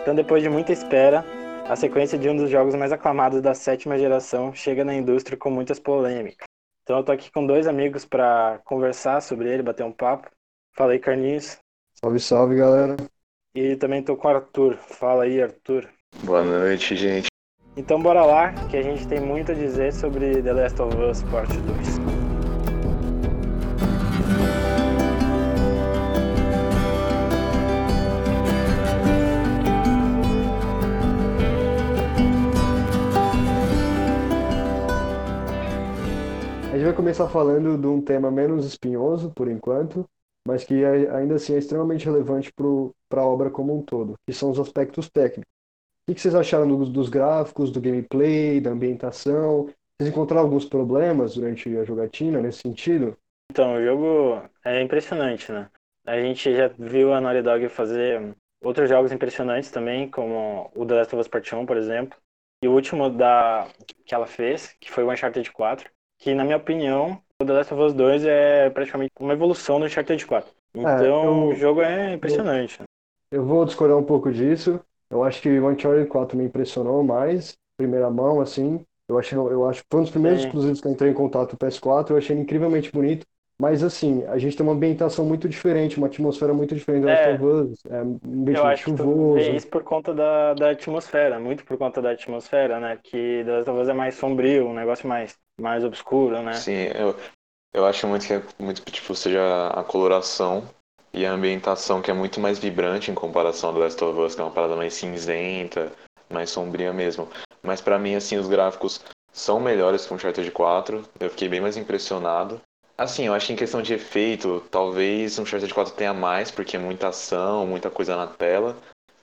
Então, depois de muita espera, a sequência de um dos jogos mais aclamados da sétima geração chega na indústria com muitas polêmicas. Então, eu tô aqui com dois amigos para conversar sobre ele, bater um papo. Fala aí, Carlinhos. Salve, salve, galera. E também tô com o Arthur. Fala aí, Arthur. Boa noite, gente. Então, bora lá, que a gente tem muito a dizer sobre The Last of Us Part 2. Começar falando de um tema menos espinhoso, por enquanto, mas que é- ainda assim é extremamente relevante para a obra como um todo, que são os aspectos técnicos. O que vocês acharam dos, dos gráficos, do gameplay, da ambientação? Vocês encontraram alguns problemas durante a jogatina nesse sentido? Então, o jogo é impressionante, né? A gente já viu a Naughty Dog fazer outros jogos impressionantes também, como o The Last of Us Part 1, por exemplo. E o último da... que ela fez, que foi o Uncharted 4, que, na minha opinião, o The Last of Us 2 é praticamente uma evolução do Uncharted 4. Então, eu- o jogo é impressionante. Eu vou discordar um pouco disso. Eu acho que o Uncharted 4 me impressionou mais, primeira mão, assim. Eu achei, eu acho que foi um dos primeiros Sim. exclusivos que eu entrei em contato com o PS4, eu achei ele incrivelmente bonito. Mas assim, a gente tem uma ambientação muito diferente, uma atmosfera muito diferente da É. Last of Us. É um Eu ambiente acho que tu chuvoso. vê isso por conta da, da atmosfera, muito por conta da atmosfera, né? Que The Last of Us é mais sombrio, um negócio mais, mais obscuro, né? Sim, eu, eu acho muito que é muito tipo, seja a coloração e a ambientação que é muito mais vibrante em comparação ao The Last of Us, que é uma parada mais cinzenta, mais sombria mesmo. Mas pra mim, assim, os gráficos são melhores que o Uncharted 4. Eu fiquei bem mais impressionado. Assim, eu acho que em questão de efeito, talvez o Uncharted 4 tenha mais, porque é muita ação, muita coisa na tela.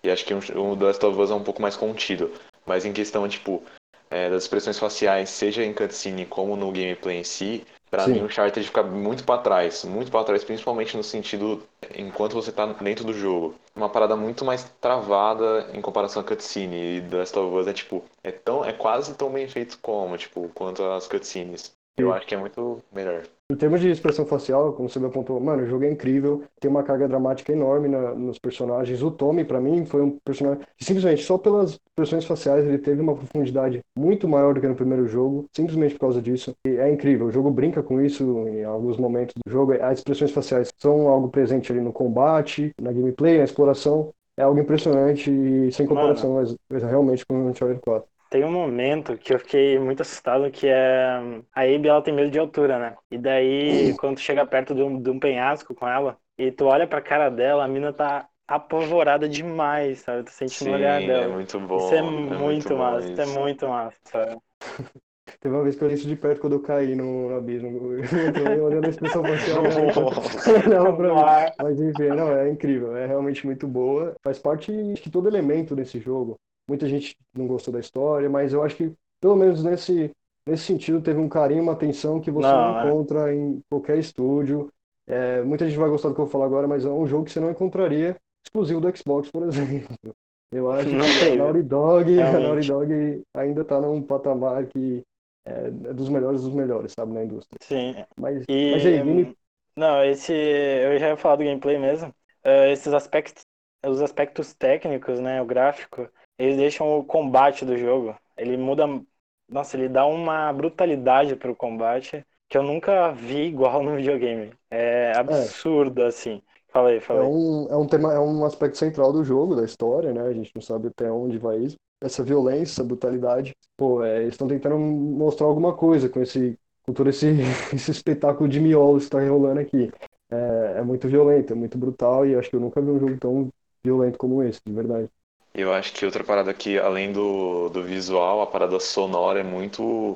E acho que o The Last of Us é um pouco mais contido. Mas em questão, tipo, é, das expressões faciais, seja em cutscene como no gameplay em si, pra Sim. mim o Uncharted fica muito pra trás. Muito pra trás, principalmente no sentido enquanto você tá dentro do jogo. Uma parada muito mais travada em comparação à cutscene. E The Last of Us é tipo, é, tão, é quase tão bem feito como, tipo, quanto as cutscenes. Eu acho que é muito melhor. Em termos de expressão facial, como você me apontou, mano, o jogo é incrível, tem uma carga dramática enorme na- nos personagens. O Tommy, pra mim, foi um personagem que simplesmente só pelas expressões faciais ele teve uma profundidade muito maior do que no primeiro jogo, simplesmente por causa disso. E é incrível, o jogo brinca com isso em alguns momentos do jogo. As expressões faciais são algo presente ali no combate, na gameplay, na exploração. É algo impressionante e sem comparação, mas, mas realmente com o Uncharted 4. Tem um momento que eu fiquei muito assustado, que é a Abby, ela tem medo de altura, né? E daí, quando tu chega perto de um, de um penhasco com ela, e tu olha pra cara dela, a mina tá apavorada demais, sabe? Tu sente no olhar Sim, dela. é muito bom. Isso é, é muito bom massa, isso é muito massa, sabe? Teve uma vez que eu olhei isso de perto quando eu caí no, no abismo. Eu tô olhando a expressão facial. Não, pra mim. Mas enfim, não, é incrível, é realmente muito boa. Faz parte de todo elemento desse jogo. Muita gente não gostou da história, mas eu acho que, pelo menos nesse, nesse sentido, teve um carinho, uma atenção que você não, Não, é. encontra em qualquer estúdio. É, muita gente vai gostar do que eu vou falar agora, mas é um jogo que você não encontraria exclusivo do Xbox, por exemplo. Eu acho Não que tem, a Naughty Dog, a. Naughty Dog ainda está num patamar que é dos melhores dos melhores, sabe, na indústria. Sim. Mas, E, mas aí, Vini, não, esse, eu já ia falar do gameplay mesmo. Eh, esses aspectos, os aspectos técnicos, né, o gráfico, eles deixam o combate do jogo. Ele muda, nossa, ele dá uma brutalidade pro combate que eu nunca vi igual no videogame. É absurdo, assim. Fala aí, fala É aí. um, é um tema, é um aspecto central do jogo, da história, né? A gente não sabe até onde vai isso. Essa violência, essa brutalidade. Pô, é, eles estão tentando mostrar alguma coisa com esse, com todo esse, esse espetáculo de miolos que está rolando aqui. É, é muito violento, é muito brutal e acho que eu nunca vi um jogo tão violento como esse, de verdade. Eu acho que outra parada que, além do, do visual, a parada sonora é muito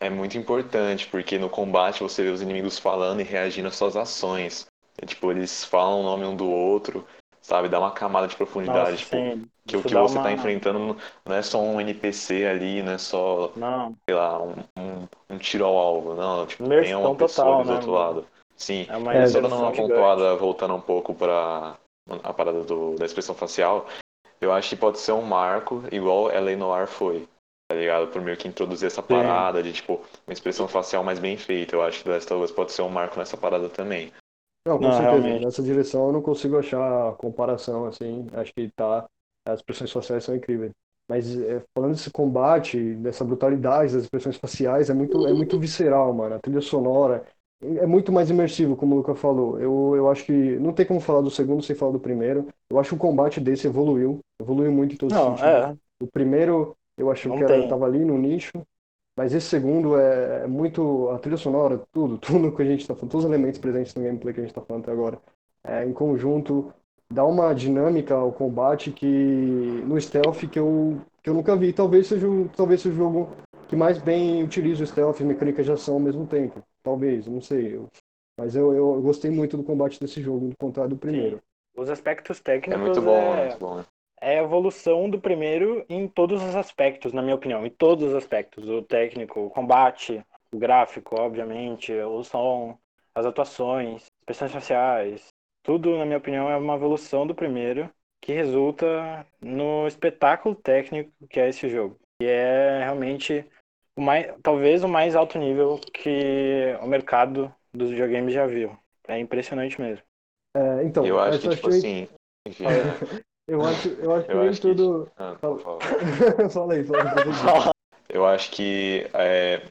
é muito importante, porque no combate você vê os inimigos falando e reagindo às suas ações. É, tipo, eles falam o nome um do outro, sabe? Dá uma camada de profundidade. Nossa, tipo, sim, que o que você uma- tá enfrentando não é só um NPC ali, não é só, Não, sei lá, um, um, um tiro ao alvo. Não, tipo, Imersão tem uma pessoa total, do né, outro mano? lado. Sim, é uma É, só dando uma pontuada, voltando um pouco pra a parada do, da expressão facial, eu acho que pode ser um marco, igual L.A. Noir foi, tá ligado? Por meio que introduzir essa parada de, tipo, uma expressão facial mais bem feita. Eu acho que The Last of Us pode ser um marco nessa parada também. Não, com Não, certeza. realmente. Nessa direção eu não consigo achar comparação, assim. Acho que tá As expressões faciais são incríveis. Mas é, falando desse combate, dessa brutalidade das expressões faciais, é muito, é muito visceral, mano. A trilha sonora é muito mais imersivo, como o Luca falou. Eu, eu acho que não tem como falar do segundo sem falar do primeiro. Eu acho que o combate desse evoluiu, evoluiu muito em todos os sentidos. é. O primeiro, eu acho Não que era, tava ali no nicho, mas esse segundo é, é muito a trilha sonora, tudo, tudo que a gente tá falando, todos os elementos presentes no gameplay que a gente tá falando até agora, é, em conjunto, dá uma dinâmica ao combate que no stealth que eu, que eu nunca vi. Talvez seja, talvez seja o jogo que mais bem utiliza o stealth e mecânica de ação ao mesmo tempo. Talvez, não sei. eu- mas eu, eu gostei muito do combate desse jogo, do contrário do primeiro. Os aspectos É técnicos muito bom, é é, muito bom. é a evolução do primeiro em todos os aspectos, na minha opinião. Em todos os aspectos. O técnico, o combate, o gráfico, obviamente, o som, as atuações, expressões faciais. Tudo, na minha opinião, é uma evolução do primeiro que resulta no espetáculo técnico que é esse jogo. E é realmente o mais, talvez o mais alto nível que o mercado dos videogames já viu. É impressionante mesmo. É, então, eu acho que, tipo achei- assim. Eu acho, eu acho que Eu nem acho que- tudo. ah, por favor. fala aí, fala aí. Eu acho que é,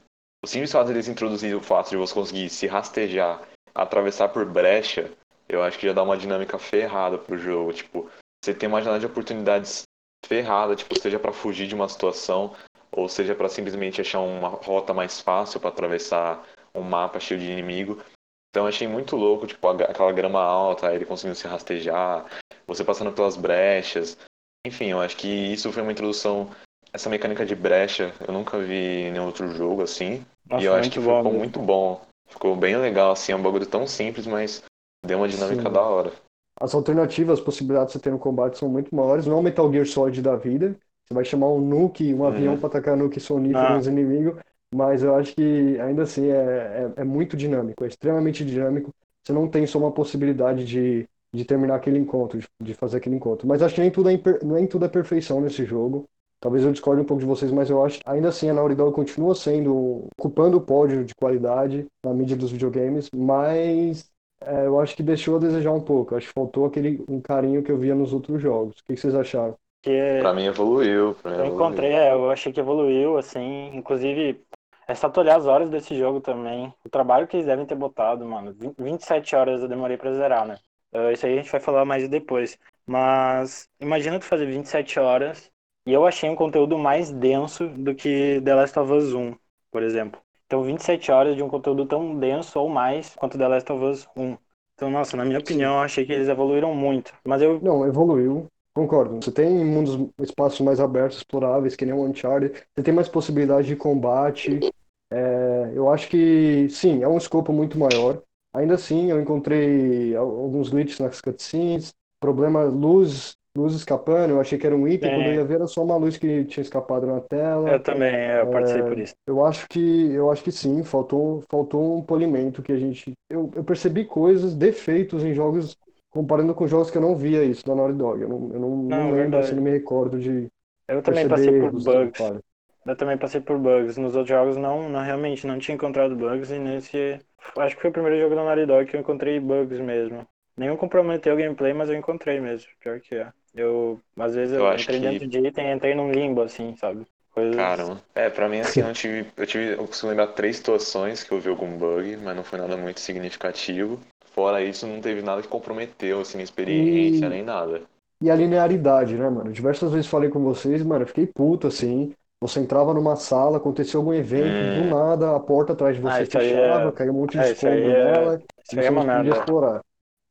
o simples fato deles introduzirem o fato de você conseguir se rastejar, atravessar por brecha, eu acho que já dá uma dinâmica ferrada pro jogo. Tipo, você tem uma janela de oportunidades ferrada, tipo, seja pra fugir de uma situação, ou seja pra simplesmente achar uma rota mais fácil pra atravessar um mapa cheio de inimigo. Então achei muito louco, tipo, aquela grama alta, ele conseguindo se rastejar, você passando pelas brechas. Enfim, eu acho que isso foi uma introdução essa mecânica de brecha eu nunca vi em nenhum outro jogo assim. Nossa, e eu acho que ficou mesmo. muito bom. Ficou bem legal, assim, é um bagulho tão simples, mas deu uma dinâmica Sim. da hora. As alternativas, as possibilidades que você tem no combate são muito maiores. Não é um Metal Gear Solid da vida. Você vai chamar um nuke, um Uhum. avião para atacar nuke sonífero Não. nos inimigos. Mas eu acho que ainda assim é, é, é muito dinâmico, é extremamente dinâmico. Você não tem só uma possibilidade de, de terminar aquele encontro, de, de fazer aquele encontro. Mas acho que nem tudo, é, imper- nem tudo é perfeição nesse jogo. Talvez eu discorde um pouco de vocês, mas eu acho que ainda assim a Naughty Dog continua sendo, ocupando o pódio de qualidade na mídia dos videogames, mas é, eu acho que deixou a desejar um pouco. Acho que faltou aquele um carinho que eu via nos outros jogos. O que que vocês acharam? Que Pra mim evoluiu, pra mim eu evoluiu. encontrei, é, eu achei que evoluiu, assim, inclusive, é só tu olhar as horas desse jogo também. O trabalho que eles devem ter botado, mano. 20 27 horas eu demorei pra zerar, né? Ah, isso aí a gente vai falar mais depois. Mas imagina tu fazer 27 horas e eu achei um conteúdo mais denso do que The Last of Us 1, por exemplo. Então 27 horas de um conteúdo tão denso ou mais quanto The Last of Us 1. Então, nossa, na minha opinião, eu achei que eles evoluíram muito. Mas eu Não, evoluiu. Concordo. Você tem mundos, espaços mais abertos, exploráveis, que nem o Uncharted. Você tem mais possibilidade de combate. É, eu acho que, sim, é um escopo muito maior. Ainda assim, eu encontrei al- alguns glitches nas cutscenes. Problema, luz, luz escapando. Eu achei que era um item. É. Quando eu ia ver, era só uma luz que tinha escapado na tela. eu também, eu passei por isso. Eu acho que, eu acho que sim, faltou, faltou um polimento que a gente. Eu, eu percebi coisas, defeitos em jogos, comparando com jogos que eu não via isso da Naughty Dog. Eu não, eu não, não Não, lembro, assim, não me recordo de Eu também passei por bugs. Eu também passei por bugs. Nos outros jogos não, não realmente não tinha encontrado bugs e nesse acho que foi o primeiro jogo da Naughty Dog que eu encontrei bugs mesmo. Nenhum comprometeu o gameplay, mas eu encontrei mesmo. Pior que é. Eu às vezes eu, Eu entrei que- dentro de item, entrei num limbo assim, sabe? Coisas Caramba. É, pra mim, assim, eu tive, eu tive, eu consigo lembrar três situações que eu vi algum bug, mas não foi nada muito significativo. Fora isso, não teve nada que comprometeu, assim, a experiência, E- nem nada. E a linearidade, né, mano? Diversas vezes falei com vocês, mano, eu fiquei puto, assim. Você entrava numa sala, acontecia algum evento, Hum. do nada a porta atrás de Ah, você isso aí fechava, é- caiu um monte de é, escombro é- nela, Isso aí é você podia explorar.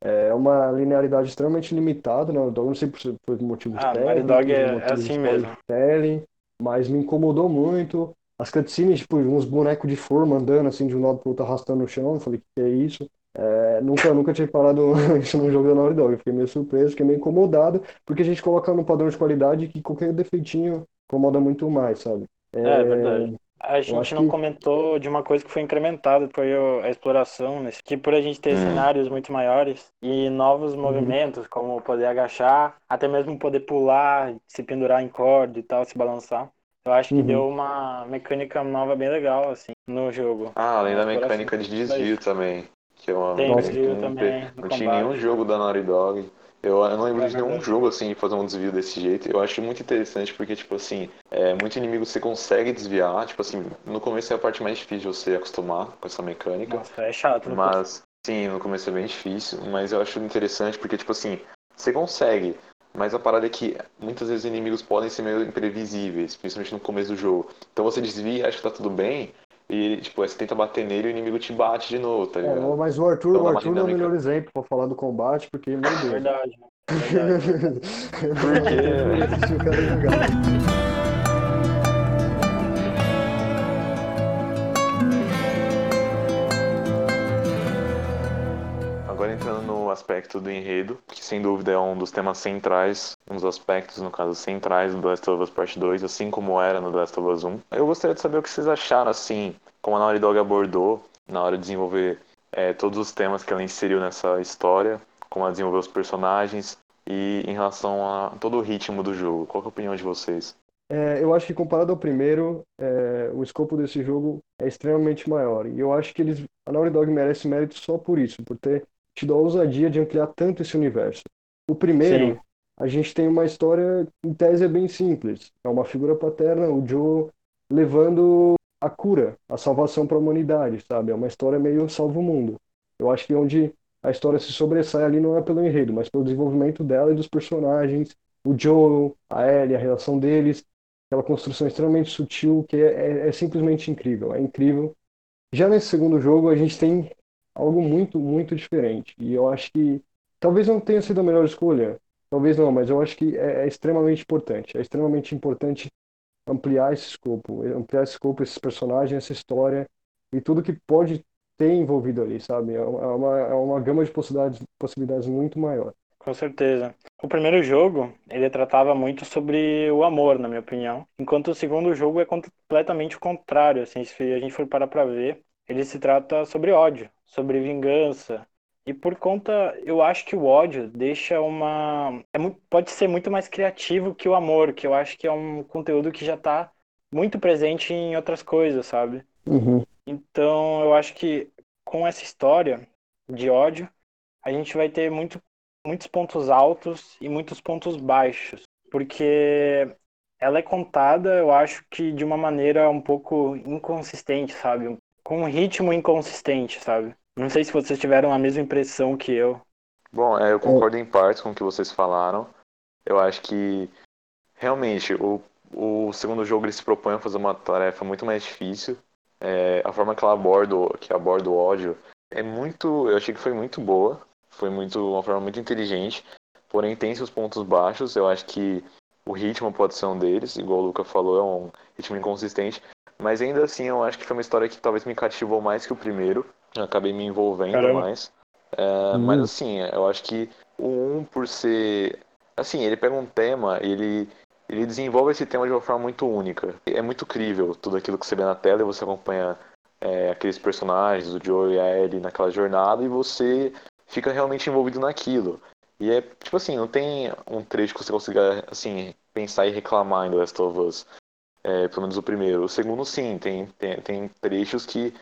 É uma linearidade extremamente limitada, né? Eu não sei por, por motivos Ah, técnicos, Dog é- é assim mesmo. storytelling, mas me incomodou muito. As cutscenes, tipo, uns bonecos de forma andando assim de um lado pro outro, arrastando no chão. Eu falei, que é isso? É, nunca, nunca tinha parado isso num jogo da Naughty Dog. Eu fiquei meio surpreso, fiquei meio incomodado, porque a gente coloca num padrão de qualidade que qualquer defeitinho incomoda muito mais, sabe? É, verdade. A gente não que- comentou de uma coisa que foi incrementada, que foi a exploração, né? que por a gente ter Hum. cenários muito maiores e novos movimentos, como poder agachar, até mesmo poder pular, se pendurar em corda e tal, se balançar. Eu acho que Uhum. deu uma mecânica nova bem legal, assim, no jogo. Ah, além da mecânica de desvio também. Que uma Tem mecânica desvio que não, também não tinha nenhum jogo da Naughty Dog. Eu, eu não lembro de nenhum jogo assim fazer um desvio desse jeito. Eu acho muito interessante porque, tipo assim, é, muito inimigo você consegue desviar. Tipo assim, no começo é a parte mais difícil de você acostumar com essa mecânica. Nossa, é chato. no Mas, sim, no começo é bem difícil. Mas eu acho interessante porque, tipo assim, você consegue. Mas a parada é que muitas vezes os inimigos podem ser meio imprevisíveis, principalmente no começo do jogo. Então você desvia, acha que tá tudo bem, e tipo, aí você tenta bater nele e o inimigo te bate de novo, tá É, ligado? mas o Arthur, Então o Arthur não é o melhor exemplo pra falar do combate, porque, meu Deus. Verdade. Verdade. Por quê, aspecto do enredo, que sem dúvida é um dos temas centrais, um dos aspectos, no caso, centrais do The Last of Us Part 2, assim como era no The Last of Us 1. Eu gostaria de saber o que vocês acharam, assim, como a Naughty Dog abordou na hora de desenvolver é, todos os temas que ela inseriu nessa história, como ela desenvolveu os personagens e em relação a todo o ritmo do jogo. Qual é a opinião de vocês? É, eu acho que comparado ao primeiro, é, o escopo desse jogo é extremamente maior. E eu acho que eles, a Naughty Dog merece mérito só por isso, por ter tido a ousadia de ampliar tanto esse universo. O primeiro, Sim. a gente tem uma história, em tese, é bem simples. É uma figura paterna, o Joe levando a cura, a salvação para a humanidade, sabe? É uma história meio salva o mundo. Eu acho que onde a história se sobressai ali não é pelo enredo, mas pelo desenvolvimento dela e dos personagens, o Joel, a Ellie, a relação deles, aquela construção extremamente sutil que é, é- é simplesmente incrível, é incrível. Já nesse segundo jogo a gente tem algo muito, muito diferente e eu acho que talvez não tenha sido a melhor escolha, talvez não, mas eu acho que é, é extremamente importante, é extremamente importante ampliar esse escopo, ampliar esse escopo, esses personagens, essa história e tudo que pode ter envolvido ali, sabe? É uma, é uma, é gama de possibilidades, possibilidades muito maior. Com certeza. O primeiro jogo, ele tratava muito sobre o amor, na minha opinião, enquanto o segundo jogo é completamente o contrário, assim, se a gente for parar pra ver, ele se trata sobre ódio, sobre vingança. E por conta, eu acho que o ódio deixa uma é muito, pode ser muito mais criativo que o amor, que eu acho que é um conteúdo que já tá muito presente em outras coisas, sabe? Uhum. Então, eu acho que com essa história de ódio, a gente vai ter muito, muitos pontos altos e muitos pontos baixos, porque ela é contada, eu acho que de uma maneira um pouco inconsistente, sabe? Com um ritmo inconsistente, sabe? Não sei se vocês tiveram a mesma impressão que eu. Bom, é, eu concordo em partes com o que vocês falaram. Eu acho que realmente o, o segundo jogo ele se propõe a fazer uma tarefa muito mais difícil. É, a forma que ela aborda, o- que aborda o ódio é muito, eu achei que foi muito boa, foi muito uma forma muito inteligente. Porém tem seus pontos baixos. Eu acho que o ritmo pode ser um deles, igual o Luca falou, é um ritmo inconsistente. Mas ainda assim, eu acho que foi uma história que talvez me cativou mais que o primeiro. Eu acabei me envolvendo Caramba. mais. É, Mas assim, eu acho que o 1 por ser. Assim, ele pega um tema e ele, ele desenvolve esse tema de uma forma muito única. É muito crível tudo aquilo que você vê na tela e você acompanha é, aqueles personagens, o Joe e a Ellie naquela jornada e você fica realmente envolvido naquilo. E é tipo assim, não tem um trecho que você consiga assim, pensar e reclamar em The Last of Us. É, pelo menos o primeiro. O segundo sim, tem, tem, tem trechos que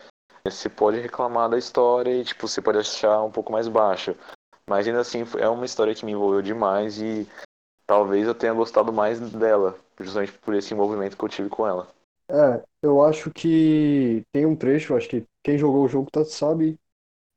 você pode reclamar da história e tipo, você pode achar um pouco mais baixo. Mas ainda assim é uma história que me envolveu demais e talvez eu tenha gostado mais dela, justamente por esse envolvimento que eu tive com ela. É, eu acho que tem um trecho, acho que quem jogou o jogo tá, sabe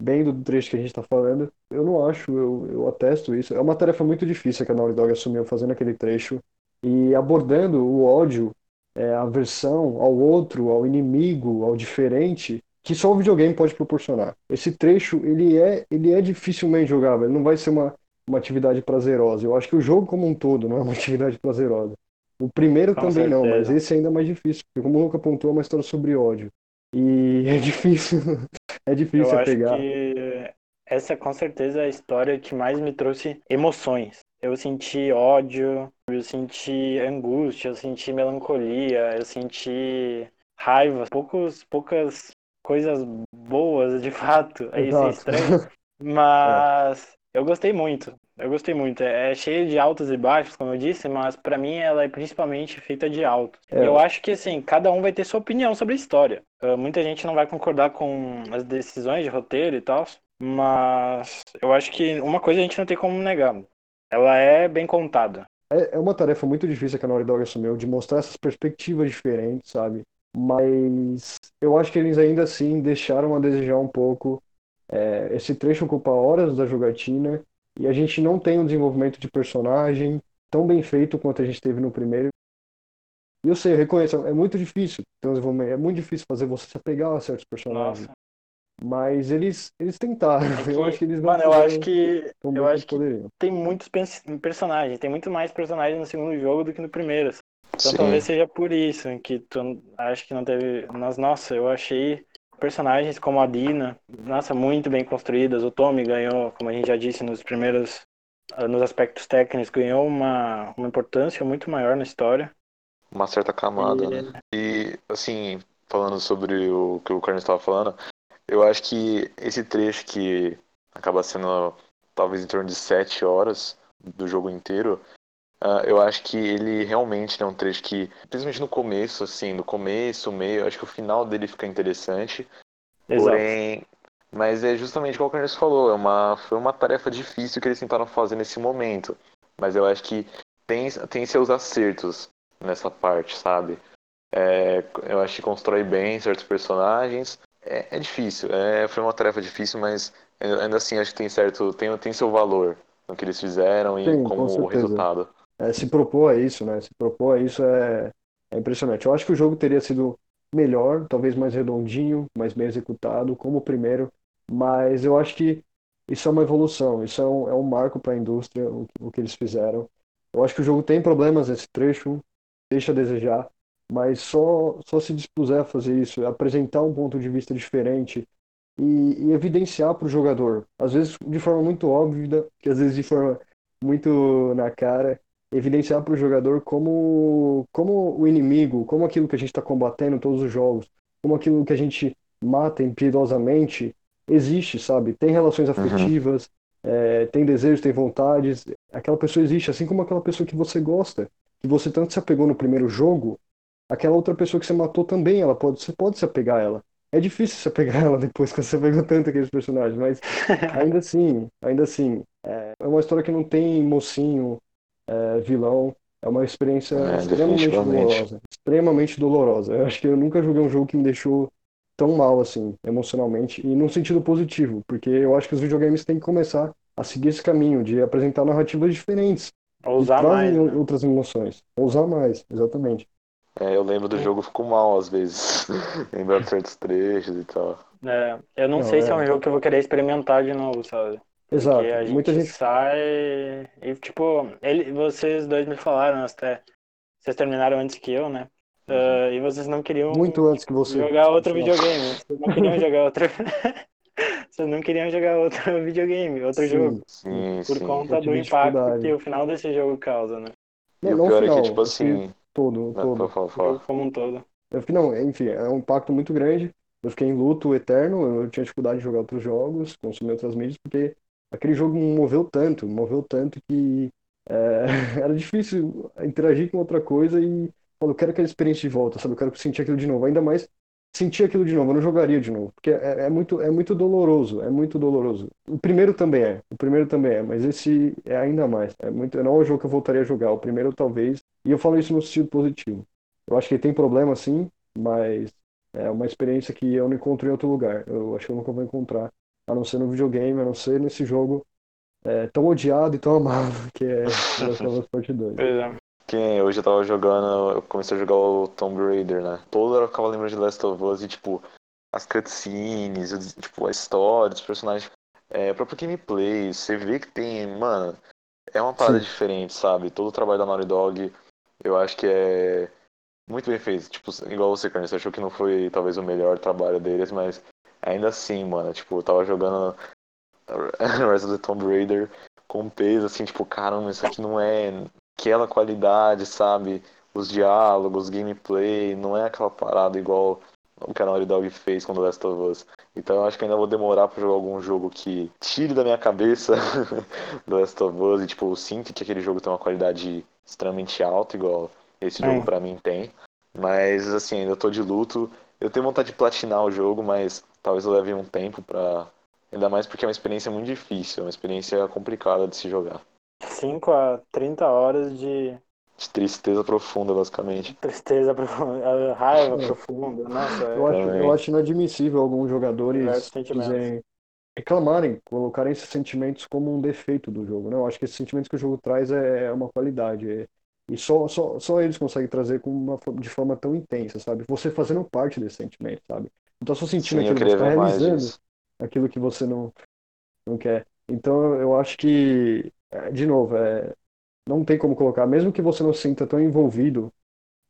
bem do trecho que a gente tá falando. Eu não acho, eu, eu atesto isso. É uma tarefa muito difícil que a Naughty Dog assumiu fazendo aquele trecho e abordando o ódio, é, a aversão ao outro, ao inimigo, ao diferente, que só o videogame pode proporcionar. Esse trecho, ele é, ele é dificilmente jogável, ele não vai ser uma, uma atividade prazerosa. Eu acho que o jogo como um todo não é uma atividade prazerosa. O primeiro Com também não, mas certeza. esse ainda é mais difícil, porque como o Luca apontou, é uma história sobre ódio. E é difícil, é Eu difícil acho pegar. que essa com certeza é a história que mais me trouxe emoções. Eu senti ódio, eu senti angústia, eu senti melancolia, eu senti raiva, poucos, poucas coisas boas de fato. Aí isso é estranho, mas eu gostei muito. Eu gostei muito. É cheio de altos e baixos, como eu disse, mas pra mim ela é principalmente feita de altos. É. Eu acho que assim, cada um vai ter sua opinião sobre a história. Uh, muita gente não vai concordar com as decisões de roteiro e tal, mas eu acho que uma coisa a gente não tem como negar. Ela é bem contada. É, é uma tarefa muito difícil que a Naughty Dog assumiu, de mostrar essas perspectivas diferentes, sabe? Mas eu acho que eles ainda assim deixaram a desejar um pouco. É, esse trecho ocupa horas da jogatina e a gente não tem um desenvolvimento de personagem tão bem feito quanto a gente teve no primeiro. E eu sei, eu reconheço, é muito difícil ter um desenvolvimento, é muito difícil fazer você se apegar a certos personagens. Nossa. Mas eles, eles tentaram. É que- eu acho que eles não Mano, eu acho que. Eu acho que poderiam. tem muitos personagens. Tem muito mais personagens no segundo jogo do que no primeiro. Então Sim. talvez seja por isso que tu acho que não teve. Mas nossa, eu achei personagens como a Dina, nossa, muito bem construídas. O Tommy ganhou, como a gente já disse nos primeiros. ah, Nos aspectos técnicos, ganhou uma, uma importância muito maior na história. Uma certa camada, E- né? E, assim, falando sobre o que o Carlos estava falando, eu acho que esse trecho que acaba sendo talvez em torno de sete horas do jogo inteiro, ah, eu acho que ele realmente é um trecho que, principalmente no começo, assim, no começo, meio, eu acho que o final dele fica interessante, Exato. porém, mas é justamente igual o Carlos falou, é uma, foi uma tarefa difícil que eles tentaram fazer nesse momento, mas eu acho que tem, tem seus acertos nessa parte, sabe? É, eu acho que constrói bem certos personagens. É, é difícil, é, foi uma tarefa difícil, mas ainda assim acho que tem certo, tem, tem seu valor no que eles fizeram e Sim, com como o certeza. resultado. É, se propor a isso, né? Se propor a isso é, é impressionante. Eu acho que o jogo teria sido melhor, talvez mais redondinho, mais bem executado, como o primeiro, mas eu acho que isso é uma evolução, isso é um, é um marco para a indústria, o, o que eles fizeram. Eu acho que o jogo tem problemas nesse trecho, deixa a desejar, mas só, só se dispuser a fazer isso, apresentar um ponto de vista diferente e, e evidenciar para o jogador, às vezes de forma muito óbvia, que às vezes de forma muito na cara, evidenciar para o jogador como, como o inimigo, como aquilo que a gente está combatendo em todos os jogos, como aquilo que a gente mata impiedosamente existe, sabe? Tem relações afetivas, é, tem desejos, tem vontades. Aquela pessoa existe, assim como aquela pessoa que você gosta, que você tanto se apegou no primeiro jogo, aquela outra pessoa que você matou também, ela pode, você pode se apegar a ela. É difícil se apegar a ela depois que você pegou tanto aqueles personagens, mas ainda assim, ainda assim, é é uma história que não tem mocinho, é, vilão. É uma experiência É, extremamente dolorosa. Extremamente dolorosa. Eu acho que eu nunca joguei um jogo que me deixou tão mal assim, emocionalmente, e num sentido positivo, porque eu acho que os videogames têm que começar a seguir esse caminho de apresentar narrativas diferentes, que Ousar mais. né? outras emoções. Ousar mais, exatamente. É, eu lembro do jogo, fico mal às vezes, lembrando de certos trechos e tal. É, eu não, Não, sei se é é. um jogo que eu vou querer experimentar de novo, sabe? Exato. Porque a gente, Muita gente sai e, tipo, ele, vocês dois me falaram até. Vocês terminaram antes que eu, né? Ah, e vocês não queriam muito antes que você. jogar outro Nossa. videogame. Vocês não queriam jogar outro. vocês não queriam jogar outro videogame, outro Sim. jogo. Sim, Por sim. conta do impacto que o final desse jogo causa, né? E o pior é que, tipo que assim. Todo, Não, todo. como um todo. Eu fiquei- Não, enfim, é um impacto muito grande. Eu fiquei em luto eterno, eu tinha dificuldade de jogar outros jogos, consumir outras mídias, porque aquele jogo me moveu tanto, moveu tanto que é, era difícil interagir com outra coisa e falou, eu quero aquela experiência de volta, sabe? Eu quero sentir aquilo de novo. Ainda mais sentir aquilo de novo, eu não jogaria de novo, porque é, é muito, é muito doloroso, é muito doloroso. O primeiro também é, o primeiro também é, mas esse é ainda mais. É muito, não é um jogo que eu voltaria a jogar, o primeiro talvez, e eu falo isso no sentido positivo. Eu acho que tem problema sim, mas é uma experiência que eu não encontro em outro lugar. Eu acho que eu nunca vou encontrar, a não ser no videogame, a não ser nesse jogo é, tão odiado e tão amado que é Last of Us Part 2. Pois é. Que hoje eu tava jogando, eu comecei a jogar o Tomb Raider, né? Todo hora eu ficava lembrando de Last of Us e, tipo, as cutscenes, tipo, a história dos personagens, é, próprio gameplay, você vê que tem, mano, é uma parada Sim. diferente, sabe? Todo o trabalho da Naughty Dog, eu acho que é muito bem feito. Tipo, igual você, Carlos, você achou que não foi talvez o melhor trabalho deles, mas ainda assim, mano, tipo, eu tava jogando Rise of the Tomb Raider com peso, assim, tipo, caramba, isso aqui não é aquela qualidade, sabe? Os diálogos, gameplay, não é aquela parada igual o que a Naughty Dog fez com The Last of Us. Então eu acho que ainda vou demorar pra jogar algum jogo que tire da minha cabeça The Last of Us e, tipo, eu sinto que aquele jogo tem uma qualidade extremamente alta, igual esse É. jogo pra mim tem. Mas, assim, ainda tô de luto. Eu tenho vontade de platinar o jogo, mas talvez eu leve um tempo pra. Ainda mais porque é uma experiência muito difícil, é uma experiência complicada de se jogar. 5 a 30 horas de De tristeza profunda, basicamente. tristeza profunda, raiva É. profunda. Nossa, Eu acho, Também. eu acho inadmissível alguns jogadores reclamarem, colocarem esses sentimentos como um defeito do jogo, né? Eu acho que esses sentimentos que o jogo traz é, é uma qualidade. é- e só, só, só eles conseguem trazer com uma, de forma tão intensa, sabe? Você fazendo parte desse sentimento, sabe? Não tá só sentindo Sim, aquilo, queria você tá mais realizando disso. aquilo que você não, não quer. Então eu acho que, é, de novo, é, não tem como colocar, mesmo que você não se sinta tão envolvido,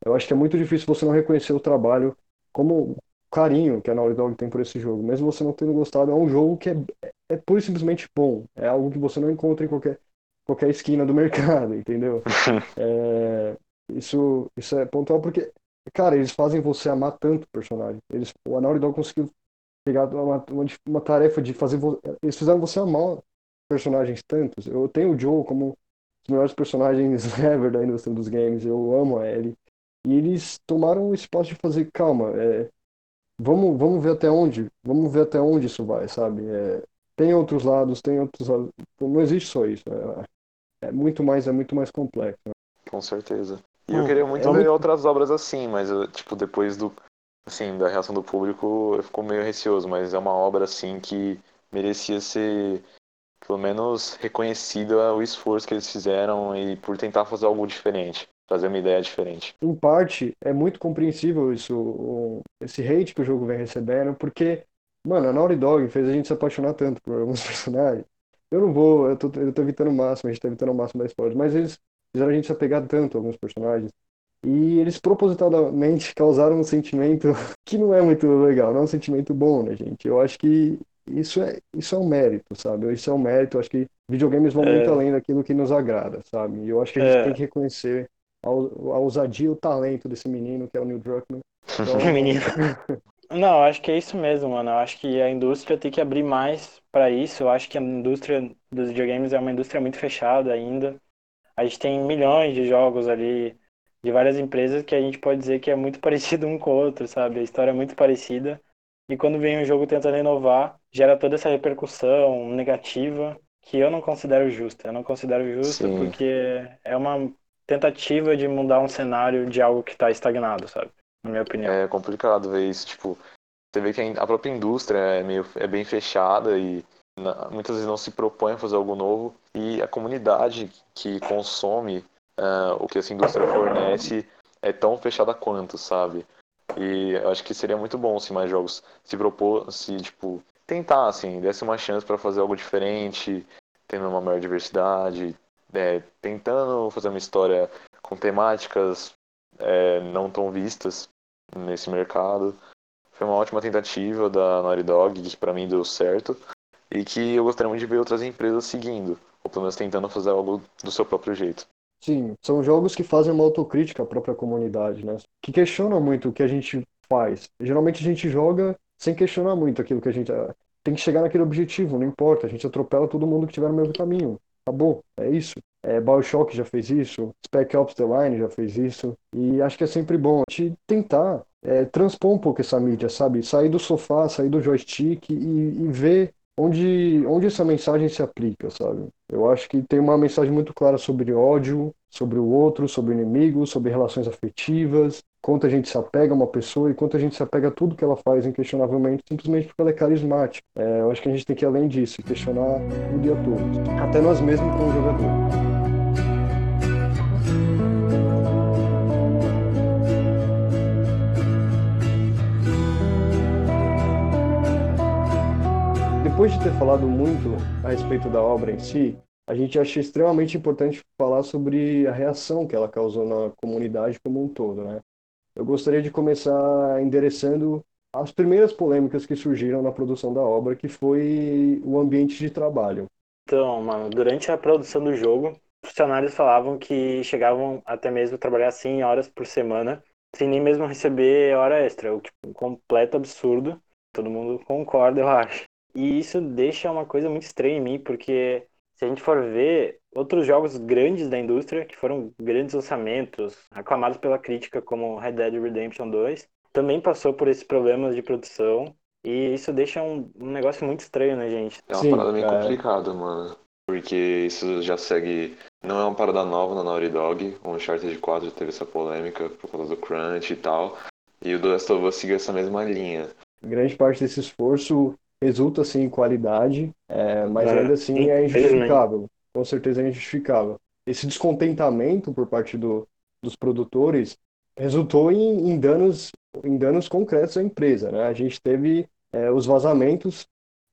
eu acho que é muito difícil você não reconhecer o trabalho como o carinho que a Naughty Dog tem por esse jogo. Mesmo você não tendo gostado, é um jogo que é, é pura e simplesmente bom. É algo que você não encontra em qualquer, qualquer esquina do mercado, entendeu? É, isso, isso é pontual porque, cara, eles fazem você amar tanto o personagem. Eles, o Naughty Dog conseguiu pegar uma, uma, uma tarefa de fazer. Eles fizeram você amar personagens tantos. Eu tenho o Joe como um dos melhores personagens ever da indústria dos games. Eu amo a Ellie. E eles tomaram o espaço de fazer, calma, é, vamos, vamos ver até onde, vamos ver até onde isso vai, sabe? É, tem outros lados, tem outros lados. Não existe só isso. É, é muito mais, é muito mais complexo. Com certeza. E Hum, eu queria muito é ver muito- outras obras assim, mas tipo, depois do assim, da reação do público, eu fico meio receoso, mas é uma obra assim que merecia ser pelo menos reconhecida o esforço que eles fizeram e por tentar fazer algo diferente, trazer uma ideia diferente. em parte, é muito compreensível isso, esse hate que o jogo vem recebendo, porque, mano, a Naughty Dog fez a gente se apaixonar tanto por alguns personagens. Eu não vou, eu tô, eu tô evitando o máximo, a gente tá evitando o máximo da spoiler, mas eles fizeram a gente se apegar tanto a alguns personagens. E eles propositadamente causaram um sentimento que não é muito legal, não é um sentimento bom, né, gente? Eu acho que isso é, isso é um mérito, sabe? Isso é um mérito, acho que videogames vão É. muito além daquilo que nos agrada, sabe? E eu acho que a gente É. tem que reconhecer a, a ousadia e o talento desse menino que é o Neil Druckmann. Então, Menino. Não, acho que é isso mesmo, mano. Eu acho que a indústria tem que abrir mais pra isso. Eu acho que a indústria dos videogames é uma indústria muito fechada ainda. A gente tem milhões de jogos ali de várias empresas que a gente pode dizer que é muito parecido um com o outro, sabe? A história é muito parecida. E quando vem um jogo tentando inovar, gera toda essa repercussão negativa que eu não considero justa. Eu não considero justa Sim. porque é uma tentativa de mudar um cenário de algo que está estagnado, sabe? Na minha opinião. É complicado ver isso, tipo, você vê que a própria indústria é meio é bem fechada e muitas vezes não se propõe a fazer algo novo e a comunidade que consome ah, o que essa indústria fornece é tão fechada quanto, sabe? E acho que seria muito bom se mais jogos se propor, se tipo tentar assim, desse uma chance para fazer algo diferente, tendo uma maior diversidade, é, tentando fazer uma história com temáticas é, não tão vistas nesse mercado. Foi uma ótima tentativa da Naughty Dog, que pra mim deu certo, e que eu gostaria muito de ver outras empresas seguindo, ou pelo menos tentando fazer algo do seu próprio jeito. Sim, são jogos que fazem uma autocrítica à própria comunidade, né? Que questionam muito o que a gente faz. Geralmente a gente joga sem questionar muito aquilo que a gente. ah, Tem que chegar naquele objetivo, não importa. A gente atropela todo mundo que tiver no mesmo caminho. Acabou, é isso. É, Bioshock já fez isso, Spec Ops The Line já fez isso. E acho que é sempre bom a gente tentar é, transpor um pouco essa mídia, sabe? Sair do sofá, sair do joystick e, e ver onde, onde essa mensagem se aplica, sabe? Eu acho que tem uma mensagem muito clara sobre ódio, sobre o outro, sobre o inimigo, sobre relações afetivas, quanto a gente se apega a uma pessoa e quanto a gente se apega a tudo que ela faz inquestionavelmente, simplesmente porque ela é carismática. É, eu acho que a gente tem que ir além disso, questionar tudo e a todos, até nós mesmos como jogador. Depois de ter falado muito a respeito da obra em si, a gente acha extremamente importante falar sobre a reação que ela causou na comunidade como um todo, né? Eu gostaria de começar endereçando as primeiras polêmicas que surgiram na produção da obra, que foi o ambiente de trabalho. Então, mano, durante a produção do jogo, funcionários falavam que chegavam até mesmo a trabalhar 100 horas por semana, sem nem mesmo receber hora extra, o que é um completo absurdo. Todo mundo concorda, eu acho. E isso deixa uma coisa muito estranha em mim, porque se a gente for ver outros jogos grandes da indústria, que foram grandes lançamentos, aclamados pela crítica, como Red Dead Redemption 2, também passou por esses problemas de produção. E isso deixa um, um negócio muito estranho, né, gente? É uma Sim, parada meio é. complicada, mano. porque isso já segue. Não é uma parada nova na Naughty Dog. O Uncharted 4 já teve essa polêmica por causa do crunch e tal. E o The Last of Us seguiu essa mesma linha. Grande parte desse esforço resulta assim em qualidade, é, mas É, ainda assim é injustificável. Com certeza é injustificável. Esse descontentamento por parte do, dos produtores resultou em, em danos, em danos concretos à empresa, né? A gente teve é, os vazamentos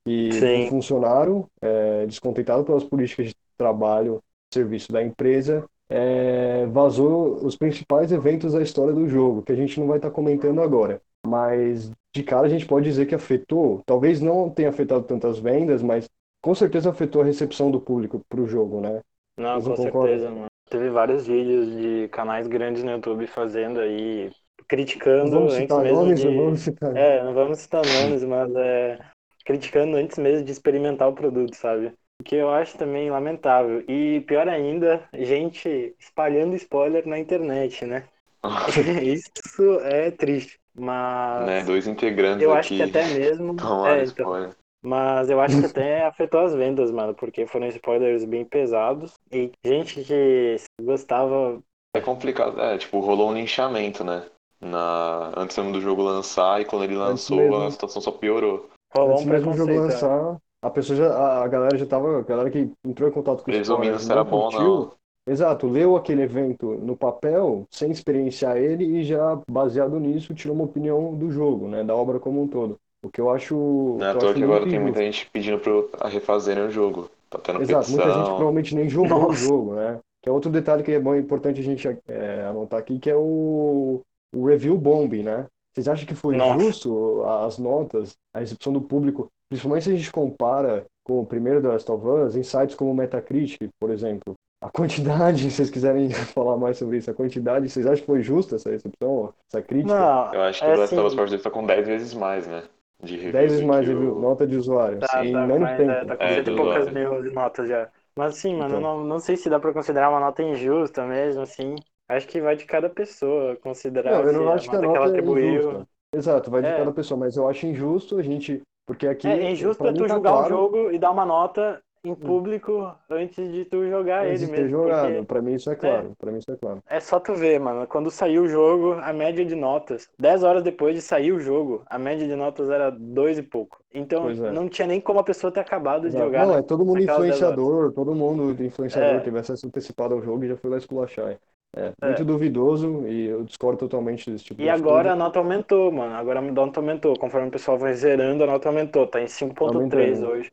que Sim. funcionaram, é, descontentado pelas políticas de trabalho, serviço da empresa, é, vazou os principais eventos da história do jogo, que a gente não vai estar comentando agora. Mas de cara a gente pode dizer que afetou, talvez não tenha afetado tantas vendas, mas com certeza afetou a recepção do público para o jogo, né? Não, Vocês com não certeza, mano. Teve vários vídeos de canais grandes no YouTube fazendo aí, Não criticando vamos antes citar mesmo nomes, de... não vamos citar. É, não vamos citar nomes, mas é criticando antes mesmo de experimentar o produto, sabe? O que eu acho também lamentável. E pior ainda, gente espalhando spoiler na internet, né? Isso é triste. Mas né? Dois integrantes eu acho aqui que até mesmo. É, então, mas eu acho que até afetou as vendas, mano, porque foram spoilers bem pesados. E gente que gostava. É complicado, é, tipo, rolou um linchamento, né? Na... Antes mesmo do jogo lançar, e quando ele lançou, mesmo. a situação só piorou. Rolou Antes um mesmo do jogo né? lançar, a pessoa já, a, galera já tava, a galera que entrou em contato com o spoiler, se era não bom curtiu, não. Exato, leu aquele evento no papel, sem experienciar ele e já, baseado nisso, tirou uma opinião do jogo, né, da obra como um todo. O que eu acho, Não é à toa que agora tem muita gente pedindo pra refazerem o jogo. Tá tendo Exato, muita gente petição. provavelmente nem jogou o Nossa. jogo, né? Que é outro detalhe que é bom, importante a gente é, anotar aqui, que é o, o review bomb, né? Vocês acham que foi Nossa. justo as notas, a recepção do público, principalmente se a gente compara com o primeiro The Last of Us, em sites como o Metacritic, por exemplo? A quantidade, se vocês quiserem falar mais sobre isso, a quantidade, vocês acham que foi justa essa recepção, essa crítica? Não, Eu acho que é o Last of Us assim, Part 2 tá com 10 vezes mais, né? De review 10 vezes mais que review, o- nota de usuário, tá, em tá, menos mas tempo. é, tá com É, e do poucas usuário. mil notas já. Mas assim, mano, Então. não, não sei se dá pra considerar uma nota injusta mesmo, assim. Acho que vai de cada pessoa considerar Não, eu não a acho que a nota que ela é atribuiu. injusta. Exato, vai de É. cada pessoa, mas eu acho injusto a gente, porque aqui, É, injusto pra é tu tá julgar um claro, jogo e dar uma nota em público antes de tu jogar antes ele de ter mesmo. jogado, pra mim isso é claro, pra mim isso é claro. é só tu ver, mano. Quando saiu o jogo, a média de notas, 10 horas depois de sair o jogo, a média de notas era dois e pouco. Então é. não tinha nem como a pessoa ter acabado de Exato. jogar. Não, né? é todo mundo influenciador, todo mundo influenciador É. teve acesso antecipado ao jogo e já foi lá esculachar. É, É. muito duvidoso e eu discordo totalmente desse tipo E de agora a atitude. nota aumentou, mano. Agora a nota aumentou. Conforme o pessoal vai zerando, a nota aumentou. Tá em 5.3 Aumentando. hoje.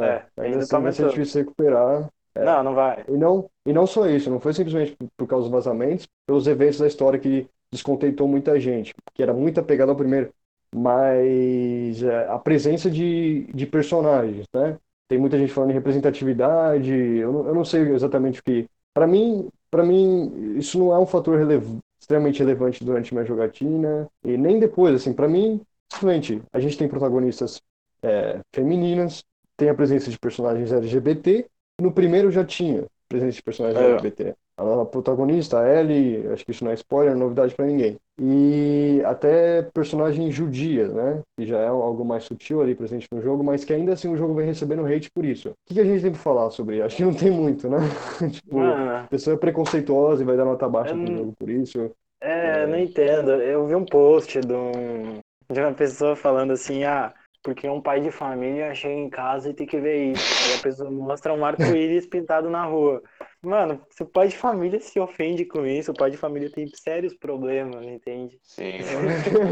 É, é, ainda ainda assim tá vai ser difícil recuperar. Não, não vai. E não, e não só isso, não foi simplesmente por- causa dos vazamentos, pelos eventos da história que descontentou muita gente, que era muito apegado ao primeiro, mas é, a presença de, de personagens, né? Tem muita gente falando em representatividade, eu não, eu não sei exatamente o que. Para mim, para mim, isso não é um fator extremamente relevante durante minha jogatina, e nem depois, assim, para mim, simplesmente, a gente tem protagonistas é, femininas, tem a presença de personagens LGBT, no primeiro já tinha presença de personagens É. LGBT. A nossa protagonista, a Ellie, acho que isso não é spoiler, é novidade pra ninguém. E até personagens judias, né? Que já é algo mais sutil ali presente no jogo, mas que ainda assim o jogo vem recebendo hate por isso. O que que a gente tem pra falar sobre? Acho que não tem muito, né? tipo, a Mano, pessoa é preconceituosa e vai dar nota baixa pro não- jogo por isso. é, não entendo. Eu vi um post de, um, de uma pessoa falando assim, ah, porque um pai de família chega em casa e tem que ver isso. Aí a pessoa mostra um arco-íris pintado na rua. Mano, se o pai de família se ofende com isso, o pai de família tem sérios problemas, entende? Sim.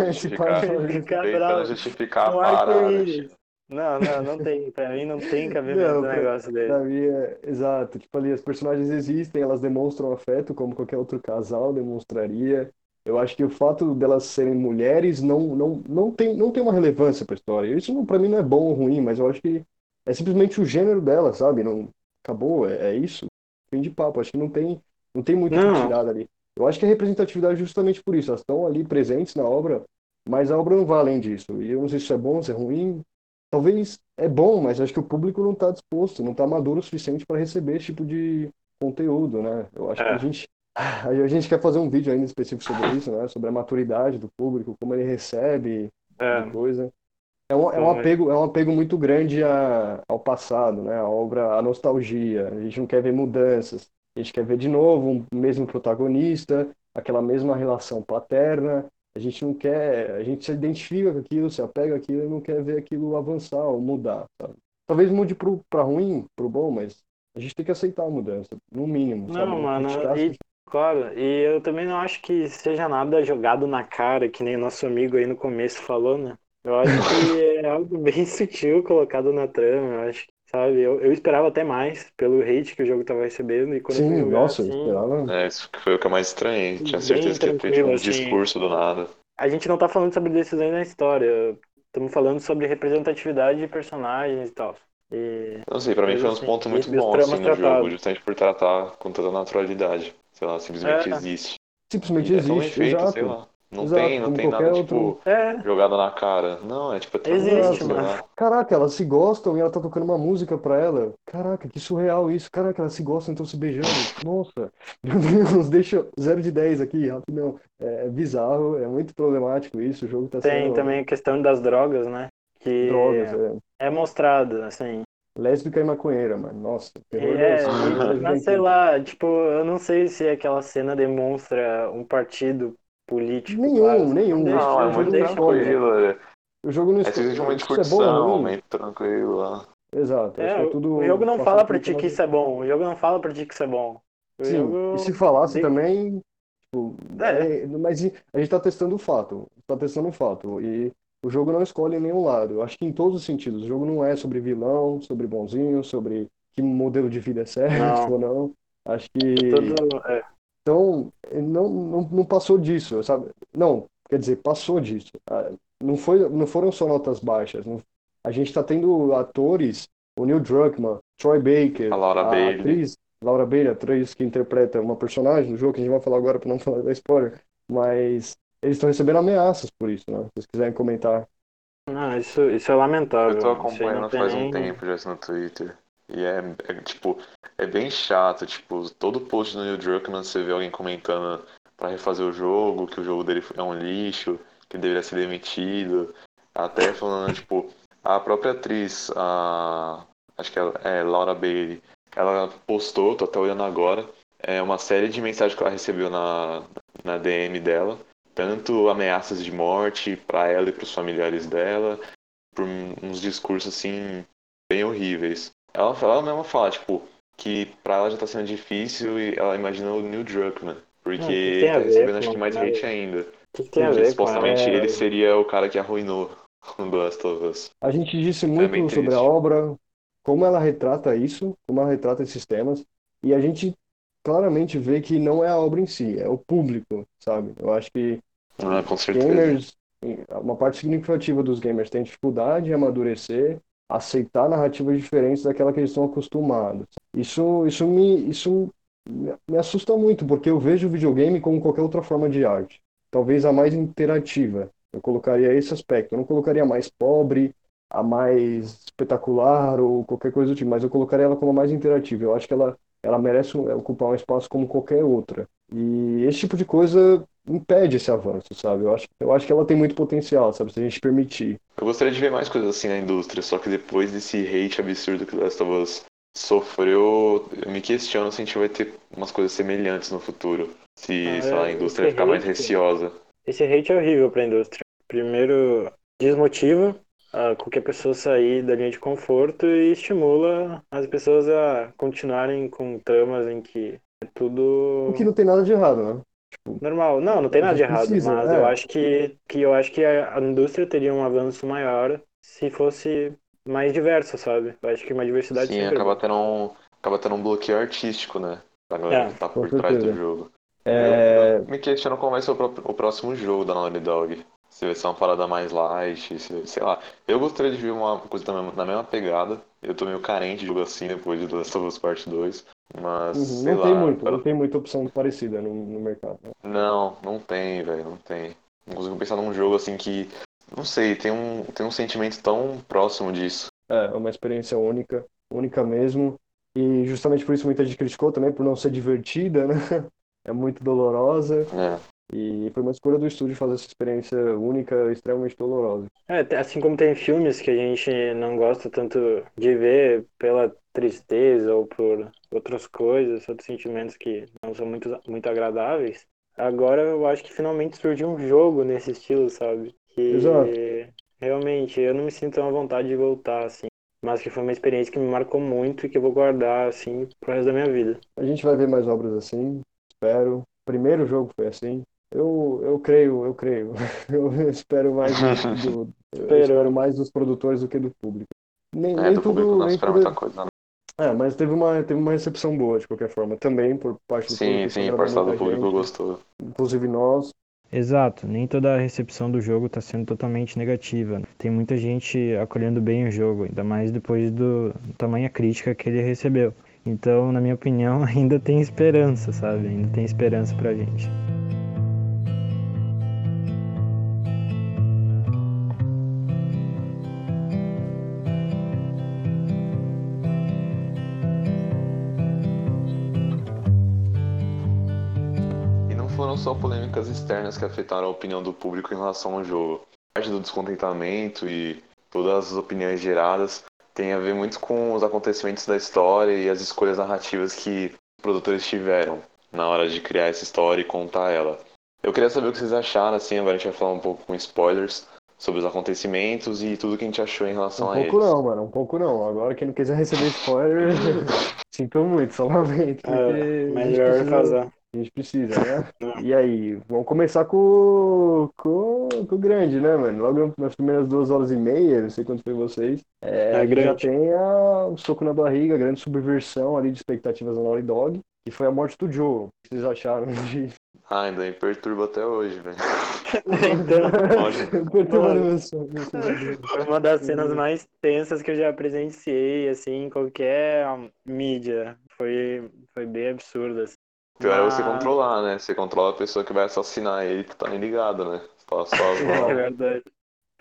Esse pai de família- Fica Tentando bravo. justificar Um a parada. arco-íris. Não, não, não tem. Pra mim não tem cabimento Não, no negócio dele. Pra mim é exato. Tipo ali, as personagens existem, elas demonstram afeto como qualquer outro casal demonstraria. Eu acho que o fato delas serem mulheres não, não, não tem, não tem uma relevância pra história. Isso não, pra mim não é bom ou ruim, mas eu acho que é simplesmente o gênero delas, sabe? Não, acabou, é, é isso. Fim de papo. Acho que não tem, não tem muito que Não. dali. Eu acho que a representatividade é justamente por isso. Elas estão ali presentes na obra, mas a obra não vai além disso. E eu não sei se isso é bom, se é ruim. Talvez é bom, mas acho que o público não está disposto, não está maduro o suficiente para receber esse tipo de conteúdo, né? Eu acho que É. a gente, a gente quer fazer um vídeo ainda específico sobre isso, né? Sobre a maturidade do público, como ele recebe É. coisa. É um, é um Foi. apego, é um apego muito grande a- ao passado, né? A obra, a nostalgia. A gente não quer ver mudanças. A gente quer ver de novo o mesmo protagonista, aquela mesma relação paterna. A gente não quer, a gente se identifica com aquilo, se apega àquilo e não quer ver aquilo avançar ou mudar, sabe? Talvez mude pro, pra ruim, pro bom, mas a gente tem que aceitar a mudança, no mínimo, sabe? Não, mano, criticar as e claro, e eu também não acho que seja nada jogado na cara, que nem nosso amigo aí no começo falou, né? Eu acho que é algo bem sutil colocado na trama, eu acho que, sabe, eu, eu esperava até mais pelo hate que o jogo tava recebendo, e quando eu Sim, jogar, nossa, eu assim, esperava. É, isso que foi o que eu mais estranhei. Tinha certeza que ia ter tipo, um assim. discurso do nada. a gente não tá falando sobre decisões na história, estamos falando sobre representatividade de personagens e tal. E Não sei, pra mim Mas, foi uns assim, pontos muito tramas assim, no jogo, justamente por tratar com toda naturalidade. Sei lá, simplesmente É. existe. Simplesmente E é tão existe, feito, exato. sei lá. Não Exato, tem, não tem nada, tipo, outro- é, jogado na cara. Não, é tipo, é Existe, mano. Caraca, elas se gostam e ela tá tocando uma música pra ela. Caraca, que surreal isso. Caraca, elas se gostam e estão se beijando. Nossa, meu Deus, deixa 0 de 10 aqui, rapidão. É bizarro, é muito problemático isso. O jogo tá tem sendo também a questão das drogas, né? Que drogas, é. é mostrado, assim. Lésbica e maconheira, mano. Nossa, terror É, mas sei lá, tipo, eu não sei se aquela cena demonstra um partido político. Nenhum, claro, nenhum. Não Não, é o não jogo muito não deixa. escolhe. tranquilo. É, O jogo não é simplesmente Isso é meio tranquilo lá. Exato. acho É, que é o- tudo o jogo não fala pra ti que isso é bom. O jogo não fala pra ti que isso é bom. O Sim, jogo... e se falasse de- também, tipo, É. é, mas a gente tá testando o fato, tá testando o fato, e o jogo não escolhe nenhum lado, eu acho que em todos os sentidos, o jogo não é sobre vilão, sobre bonzinho, sobre que modelo de vida é certo Não. ou não, acho que, Tudo, é, então, não, não, não passou disso, sabe, não, quer dizer, passou disso, Ah, não foi, não foram só notas baixas, não- a gente tá tendo atores, o Neil Druckmann, Troy Baker, A Laura Bailey. atriz Laura Bailey, a atriz que interpreta uma personagem no jogo, que a gente vai falar agora para não falar da spoiler, mas eles estão recebendo ameaças por isso, né? Se vocês quiserem comentar. não, isso, isso é lamentável. Eu tô acompanhando faz um tempo já isso no Twitter. E é, é, tipo, é bem chato, tipo, todo post do Neil Druckmann você vê alguém comentando pra refazer o jogo, que o jogo dele é um lixo, que deveria ser demitido. Até falando, tipo, a própria atriz, a. Acho que é, é Laura Bailey, ela postou, tô até olhando agora, é uma série de mensagens que ela recebeu na, na DM dela. Tanto ameaças de morte pra ela e pros familiares dela, por uns discursos assim bem horríveis. Ela, ela mesma fala, tipo, que pra ela já tá sendo difícil e ela imagina o Neil Druckmann. Porque Não, tá recebendo acho que mais cara? hate ainda. O que que Porque supostamente ele seria o cara que arruinou o The Last of Us. A gente disse É muito bem sobre a obra, como ela retrata isso, como ela retrata esses temas, e a gente claramente vê que não é a obra em si, é o público, sabe? Eu acho que Ah, com certeza. gamers, uma parte significativa dos gamers tem dificuldade em amadurecer, aceitar narrativas diferentes daquela que eles estão acostumados. Isso, isso me, isso me assusta muito, porque eu vejo o videogame como qualquer outra forma de arte. Talvez a mais interativa. Eu colocaria esse aspecto. Eu não colocaria a mais pobre, a mais espetacular ou qualquer coisa do tipo, mas eu colocaria ela como a mais interativa. Eu acho que ela, ela merece um- ocupar um espaço como qualquer outra. E esse tipo de coisa impede esse avanço, sabe? Eu acho, eu acho que ela tem muito potencial, sabe? Se a gente permitir. Eu gostaria de ver mais coisas assim na indústria, só que depois desse hate absurdo que Last of Us sofreu, eu me questiono se a gente vai ter umas coisas semelhantes no futuro. Se, Ah, sei lá, a é, indústria ficar mais hate- receosa. Esse hate é horrível pra indústria. Primeiro, desmotiva a qualquer pessoa sair da linha de conforto e estimula as pessoas a continuarem com tramas em que é tudo O que não tem nada de errado, né? normal. Não, não tem nada de errado, Precisa, mas é. eu acho que, que eu acho que a, indústria teria um avanço maior se fosse mais diversa, sabe? Eu acho que uma diversidade Sim, é acaba tendo um, acaba tendo um bloqueio artístico, né? Da galera É, que tá por trás do certeza. jogo. É, Eu me questiono como vai ser o, o próximo jogo da Naughty Dog. Se vai ser uma parada mais light, se, sei lá. Eu gostaria de ver uma coisa mesma, na mesma pegada. Eu tô meio carente de jogo assim depois de The Last of Us Part 2. Mas, uhum, não lá. tem muito, cara- não tem muita opção parecida no, no mercado. né? Não, não tem, velho, não tem. Não consigo pensar num jogo assim que. Não sei, tem um, tem um sentimento tão próximo disso. É, é uma experiência única, única mesmo. E justamente por isso muita gente criticou também, por não ser divertida, né? É muito dolorosa. É. E foi uma escolha do estúdio fazer essa experiência única, extremamente dolorosa. É, assim como tem filmes que a gente não gosta tanto de ver pela tristeza ou por outras coisas, outros sentimentos que não são muito, muito agradáveis, agora eu acho que finalmente surgiu um jogo nesse estilo, sabe? Que Exato. realmente eu não me sinto à vontade de voltar, assim. Mas que foi uma experiência que me marcou muito e que eu vou guardar, assim, pro resto da minha vida. A gente vai ver mais obras assim, espero. O primeiro jogo foi assim. Eu, eu creio, eu creio. Eu espero mais do, do- eu espero mais dos produtores do que do público. Nem, É, nem do público tudo, não nem espera tudo- muita coisa, né? É, mas teve uma, teve uma recepção boa, de qualquer forma, também por parte do Sim, público. sim, agradou parcela do público gente, gostou. Inclusive nós. Exato, nem toda a recepção do jogo está sendo totalmente negativa. né? Tem muita gente acolhendo bem o jogo, ainda mais depois do tamanha crítica que ele recebeu. Então, na minha opinião, ainda tem esperança, sabe? Ainda tem esperança pra gente. Só polêmicas externas que afetaram a opinião do público em relação ao jogo. Parte do descontentamento e todas as opiniões geradas tem a ver muito com os acontecimentos da história e as escolhas narrativas que os produtores tiveram na hora de criar essa história e contar ela. Eu queria saber o que vocês acharam, assim, agora a gente vai falar um pouco com spoilers sobre os acontecimentos e tudo que a gente achou em relação Um a pouco eles. não, mano, um pouco não. Agora, quem não quiser receber spoiler, sinto muito, só lamento. porque a É, melhor casar. A gente precisa, né? E aí, vamos começar com, com, com o grande, né, mano? Logo nas primeiras duas horas e meia, não sei quanto foi vocês, é, É a gente já tem a, o soco na barriga, a grande subversão ali de expectativas da Naughty Dog, que foi a morte do Joe. O que vocês acharam disso? Ah, ainda me perturba até hoje, velho. Então, meu sono. foi uma das cenas mais tensas que eu já presenciei, assim, em qualquer mídia. Foi, foi bem absurdo, assim. Pior é você Mas- controlar, né? Você controla a pessoa que vai assassinar ele, tu tá nem ligado, né? Só, só as É verdade.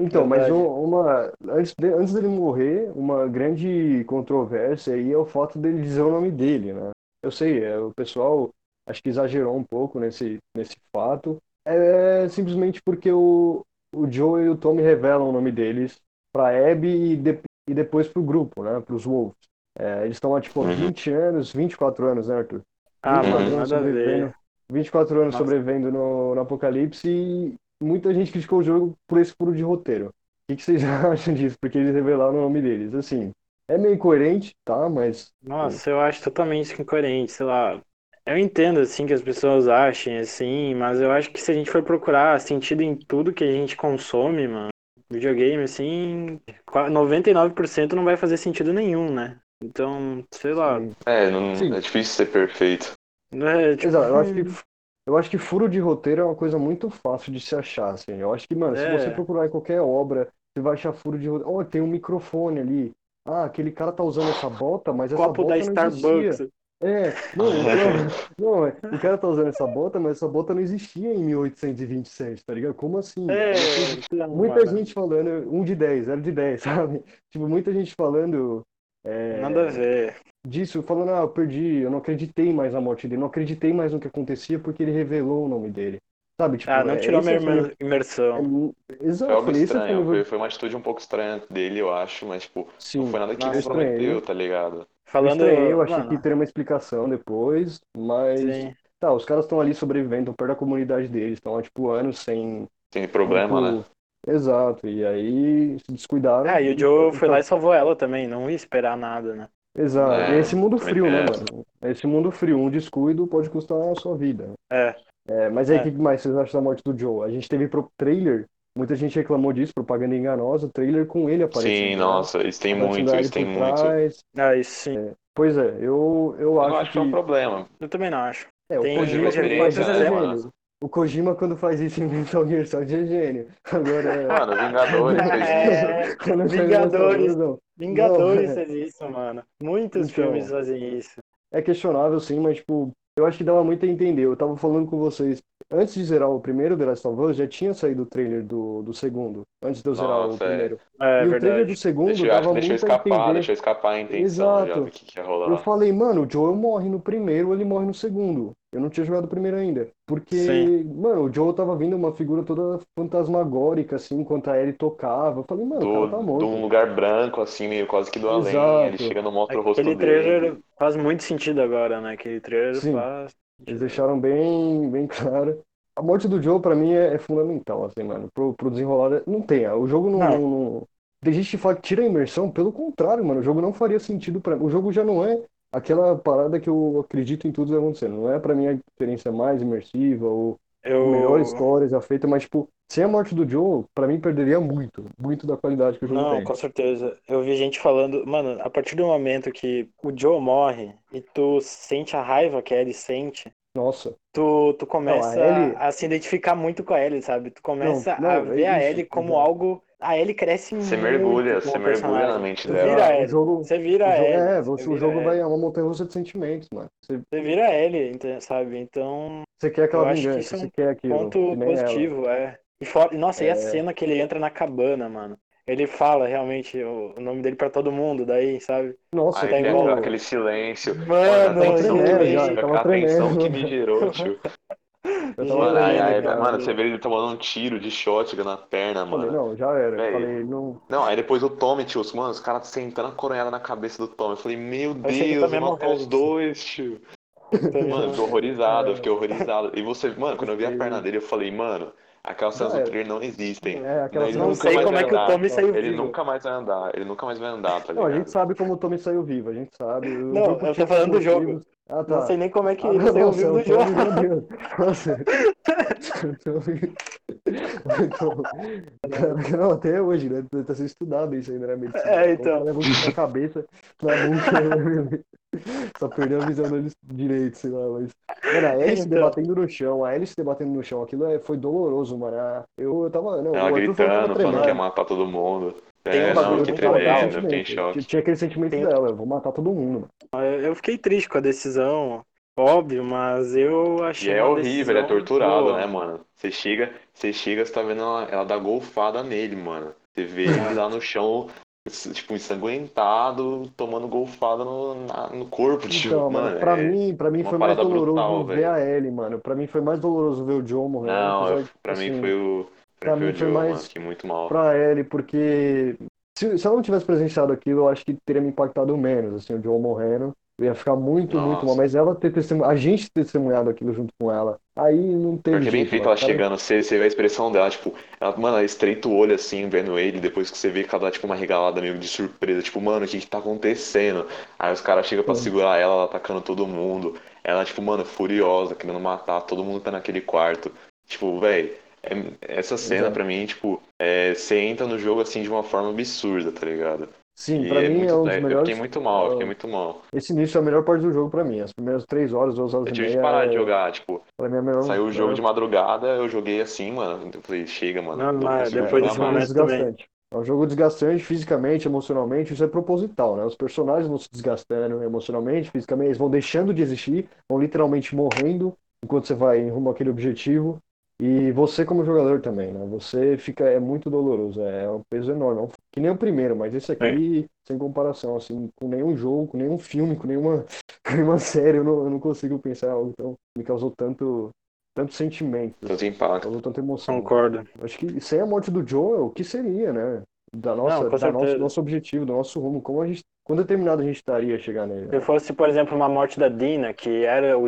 Então, mas Verdade. um- uma, antes, de- antes dele morrer, uma grande controvérsia aí é o fato dele dizer o nome dele, né? Eu sei, é, o pessoal acho que exagerou um pouco nesse, nesse fato. É simplesmente porque o, o Joe e o Tommy revelam o nome deles pra Abby e, de- e depois pro grupo, né? Pros Wolves. É, eles estão há, tipo, há Uhum. 20 anos, 24 anos, né, Arthur? Ah, 24 mano, anos nada a ver. sobrevivendo, 24 anos Nossa. sobrevivendo no, no Apocalipse e muita gente criticou o jogo por esse furo de roteiro. O que, que vocês acham disso? Porque eles revelaram o nome deles. Assim, é meio incoerente, tá? Mas Nossa, eu acho totalmente incoerente, sei lá. Eu entendo, assim, que as pessoas achem, assim, mas eu acho que se a gente for procurar sentido em tudo que a gente consome, mano, videogame, assim, qua- 99% não vai fazer sentido nenhum, né? Então, sei lá. É, não, Sim. é difícil ser perfeito. É, tipo, Exato, eu acho que, eu acho que furo de roteiro é uma coisa muito fácil de se achar, assim. Eu acho que, mano, se É. você procurar em qualquer obra, você vai achar furo de roteiro. Oh, tem um microfone ali. Ah, aquele cara tá usando essa bota, mas essa copo bota da não existia. Starbucks. É, não, não, não, é, o cara tá usando essa bota, mas essa bota não existia em 1827, tá ligado? Como assim? É, Muita- então, gente falando, um de 10, zero de 10, sabe? Tipo, muita gente falando é, nada a ver. disso, falando, ah, eu perdi, eu não acreditei mais na morte dele, não acreditei mais no que acontecia porque ele revelou o nome dele. Sabe, tipo, Ah, não é, tirou minha foi o- imer- imersão. é, Exato, Foi algo foi o estranho, foi, foi uma atitude um pouco estranha dele, eu acho, mas, tipo, Sim, não foi nada que comprometeu, estranho. tá ligado? Falando. estranhei, eu achei mano, que teria uma explicação depois, mas sim. tá, os caras estão ali sobrevivendo, estão perto da comunidade deles, estão há, tipo, anos sem Tem problema, né? Exato, e aí se descuidaram. Ah, e o Joe foi lá e salvou ela também, não ia esperar nada, né? Exato, É, e esse mundo frio, né, tem essa. mano? Esse mundo frio, um descuido pode custar a sua vida. É. É, mas aí, o É. que mais vocês acham da morte do Joe? A gente teve pro trailer, muita gente reclamou disso, propaganda enganosa, trailer com ele aparecendo. Sim, né? nossa, isso tem muito, isso tem muito. trás. Ah, isso sim. Pois é, eu, eu Eu não acho acho que é um problema. Eu também não acho. É, o tem Kojima uma quando faz isso é né? O Kojima quando faz isso em Metal Gear Solid é gênio. Agora. Mano, Vingadores fez isso. É, Vingadores. coisa, Vingadores Não, é. faz isso, mano. Muitos Então. filmes fazem isso. É questionável, sim, mas, tipo, eu acho que dava muito a entender. Eu tava falando com vocês, antes de zerar o primeiro The Last of Us, já tinha saído o trailer do, do segundo, antes de eu zerar o Nossa, é. primeiro. É e o trailer do segundo Deixou, dava acho que deixou muito a escapar, entender. deixou escapar a intenção já Exato. do que, que ia Eu rolar. falei, mano, o Joel morre no primeiro, ele morre no segundo. Eu não tinha jogado o primeiro ainda. Porque, Sim. mano, o Joe tava vindo uma figura toda fantasmagórica, assim, enquanto a Ellie tocava. Eu falei, mano, o Do, cara tá de morto. um lugar branco, assim, meio quase que do além. Exato. Ele chega no mostra o rosto Aquele dele. trailer faz muito sentido agora, né? Aquele trailer Sim. faz. Eles deixaram bem, bem claro. A morte do Joe, pra mim, é, é fundamental, assim, mano. Pro, pro desenrolar. Não tem, o jogo não, Não. não- Tem gente que fala que tira a imersão, pelo contrário, mano. O jogo não faria sentido pra O jogo já não é aquela parada que eu acredito em tudo tá acontecendo. Não é pra mim a experiência mais imersiva ou Eu, melhor história já feita, mas, tipo, sem a morte do Joe, pra mim perderia muito, muito da qualidade que o jogo Não, tem. com certeza. Eu vi gente falando, mano, a partir do momento que o Joe morre e tu sente a raiva que a Ellie sente, Nossa. tu, tu começa Não, a Ellie- a se identificar muito com a Ellie, sabe? Tu começa Não, a não, é ver a isso, Ellie como algo. A Ellie cresce Você muito mergulha, você mergulha personagem. na mente dela. vira o jogo, Você vira jogo, Ellie. é, você você, o jogo vai é uma montanha-russa de sentimentos, mano. Você, Você vira ente- sabe? Então, você quer aquela que vingança, isso é você um quer aquilo, ponto que nem ela. positivo, é. E fora, nossa, e a É. cena que ele entra na cabana, mano. Ele fala realmente o, o nome dele pra todo mundo, daí, sabe? Nossa, Aí tá igual- aquele- silêncio. Mano, Mano, a tava tensão que tremendo me- já, a tremendo. que me gerou, tio. Mano, aí, aí, cara. mano, você vê ele tomando um tiro de shotgun na perna, Falei, mano. não, já era. Véi. Falei, não. Não, aí depois o Tommy, tio, mano, os caras sentando a coronhada na cabeça do Tommy. Eu falei, meu que Deus, matar morreu. os dois, tio. Mano, eu fiquei horrorizado, eu fiquei horrorizado. E você, mano, quando eu vi a perna dele, eu falei, mano, aquelas cenas do era. trailer não existem. É, aquela Ele cena Não nunca sei como é que o. Tommy saiu Ele vivo. nunca mais vai andar, ele nunca mais vai andar, tá Não, a gente sabe como o Tommy saiu vivo, a gente sabe. Não, eu tô falando do jogo. motivos. Ah, tá. Não sei nem como é que Ah, ele não, saiu nossa, o do jogo. Nossa. Então, cara, não, até hoje, né? Tá sendo estudado isso ainda, né? Medicina. É, então. Cara leva um tiro na cabeça, na nuca, né? Só perdeu a visão dele direito, sei lá, mas. Mano, a Ellie se Então. debatendo no chão, a Ellie se debatendo no chão, aquilo é, foi doloroso, mano. Eu, eu tava. Não, Ela tava gritando, falando que ia matar todo mundo. Tem um É, bagulho não, que muito Tinha legal, tremendo, eu fiquei em choque. Tinha aquele sentimento Tem- dela, eu vou matar todo mundo, mano. Eu fiquei triste com a decisão, óbvio, mas eu E achei é uma horrível, ele é torturado, boa. né, mano? Você chega, você chega, você tá vendo ela, ela dar golfada nele, mano. Você vê ele lá no chão, tipo, ensanguentado, tomando golfada no, na- no corpo, tipo, Então, mano, mano. pra é- mim, pra mim foi mais doloroso brutal, ver velho. a Ellie, mano. Pra mim foi mais doloroso ver o John morrendo. Não, eu- de, pra mim assim, foi o. pra mim foi mais muito mal. pra Ellie, porque se, se ela não tivesse presenciado aquilo, eu acho que teria me impactado menos, assim, o John morrendo. Eu ia ficar muito, muito Nossa. mal. Mas ela ter testemunhado, a gente ter testemunhado aquilo junto com ela, aí não teve Porque bem jeito, feito ela Cara, chegando, você, você vê a expressão dela, tipo, ela, mano, ela estreita o olho assim, vendo ele, depois que você vê que ela dá, tipo, uma regalada meio de surpresa, tipo, mano, o que que tá acontecendo? Aí os caras chegam pra Sim. segurar ela, ela atacando todo mundo. Ela, tipo, mano, furiosa, querendo matar, todo mundo tá naquele quarto. Tipo, velho, essa cena Exato. pra mim, tipo, é, você entra no jogo assim de uma forma absurda, tá ligado? Sim, E pra é mim muito, é um dos é, Eu melhores. fiquei muito mal, eu fiquei ah, muito mal. Esse início é a melhor parte do jogo pra mim. As primeiras três horas, duas horas Eu e tive que meia. parar de é- jogar, tipo, Pra mim é a melhor. saiu o jogo melhor de madrugada, eu joguei assim, mano. Eu falei, chega, mano. Não, não mas depois desse É um momento também. desgastante. É um jogo desgastante fisicamente, emocionalmente, isso é proposital, né? Os personagens vão se desgastando emocionalmente, fisicamente, eles vão deixando de existir, vão literalmente morrendo enquanto você vai em rumo àquele objetivo. E você como jogador também, né? Você fica, é muito doloroso, é um peso enorme. É que nem o primeiro, mas esse aqui, sem comparação, assim, com nenhum jogo, com nenhum filme, com nenhuma, com nenhuma série, eu não, eu não consigo pensar algo tão, me causou tanto, tanto sentimento, Tanto impacto. causou tanta emoção. Concordo. Acho que sem a morte do Joel, o que seria, né? Da nossa, Não, da nosso, nosso objetivo, do nosso rumo, como a gente, quando determinado a gente estaria a chegar nele. Se fosse, por exemplo, uma morte da Dina, que era o É,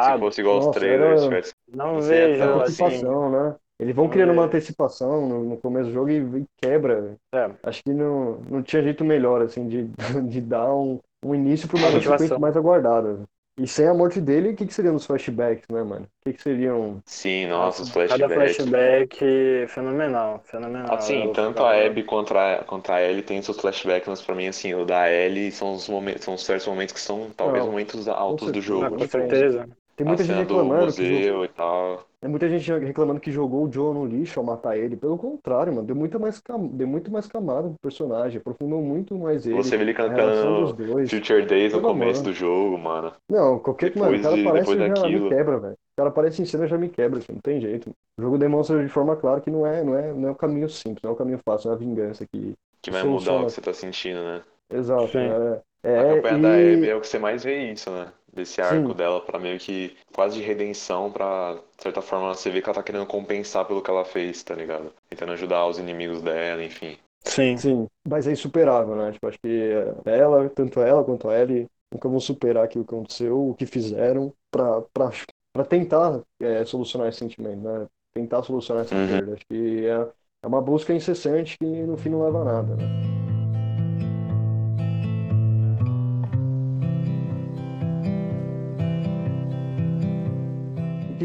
se especulado, fosse igual aos Nossa, trailers, era- não é vejo tão assim. Né? Eles vão Vamos criando uma ver. antecipação no, no começo do jogo e, e quebra. É, Acho que não, não tinha jeito melhor, assim, de, de dar um, um início para uma sequência mais aguardada. E sem a morte dele, o que, que seriam os flashbacks, né, mano? O que, que seriam. Sim, nossa, os cada flashbacks. flashback fenomenal, fenomenal. Assim, tanto a Abby contra a, contra a Ellie tem seus flashbacks, mas pra mim, assim, o da Ellie são os momentos, são certos momentos que são talvez Não, momentos altos do jogo. Com certeza. Tem muita gente reclamando que jogou- museu e tal. Tem muita gente reclamando que jogou o Joe no lixo ao matar ele. Pelo contrário, mano, deu muita mais, cam... deu muito mais camada pro personagem, aprofundou muito mais ele. Você vê ele cantando. Future Days no começo amor. do jogo, mano. Não, qualquer. Mano, o Depois cara de- aparece depois e já daquilo. me quebra, velho. O cara aparece em cena e já me quebra, assim, não tem jeito. O jogo demonstra de forma clara que não é, não é, não é o caminho simples, não é o caminho fácil, não é a vingança que. Que vai mudar o que você tá sentindo, né? Exato. Sim. É, É, a campanha e... da Abby é o que você mais vê isso, né? Desse arco Sim. dela pra meio que quase de redenção pra, de certa forma, você vê que ela tá querendo compensar pelo que ela fez, tá ligado? Tentando ajudar os inimigos dela, enfim. Sim. Sim, mas é insuperável, né? Tipo, acho que ela, tanto ela quanto a Ellie, nunca vão superar aquilo que aconteceu, o que fizeram pra, pra, pra tentar é, solucionar esse sentimento, né? Tentar solucionar essa Uhum. perda. Acho que é, é uma busca incessante que no fim não leva a nada, né?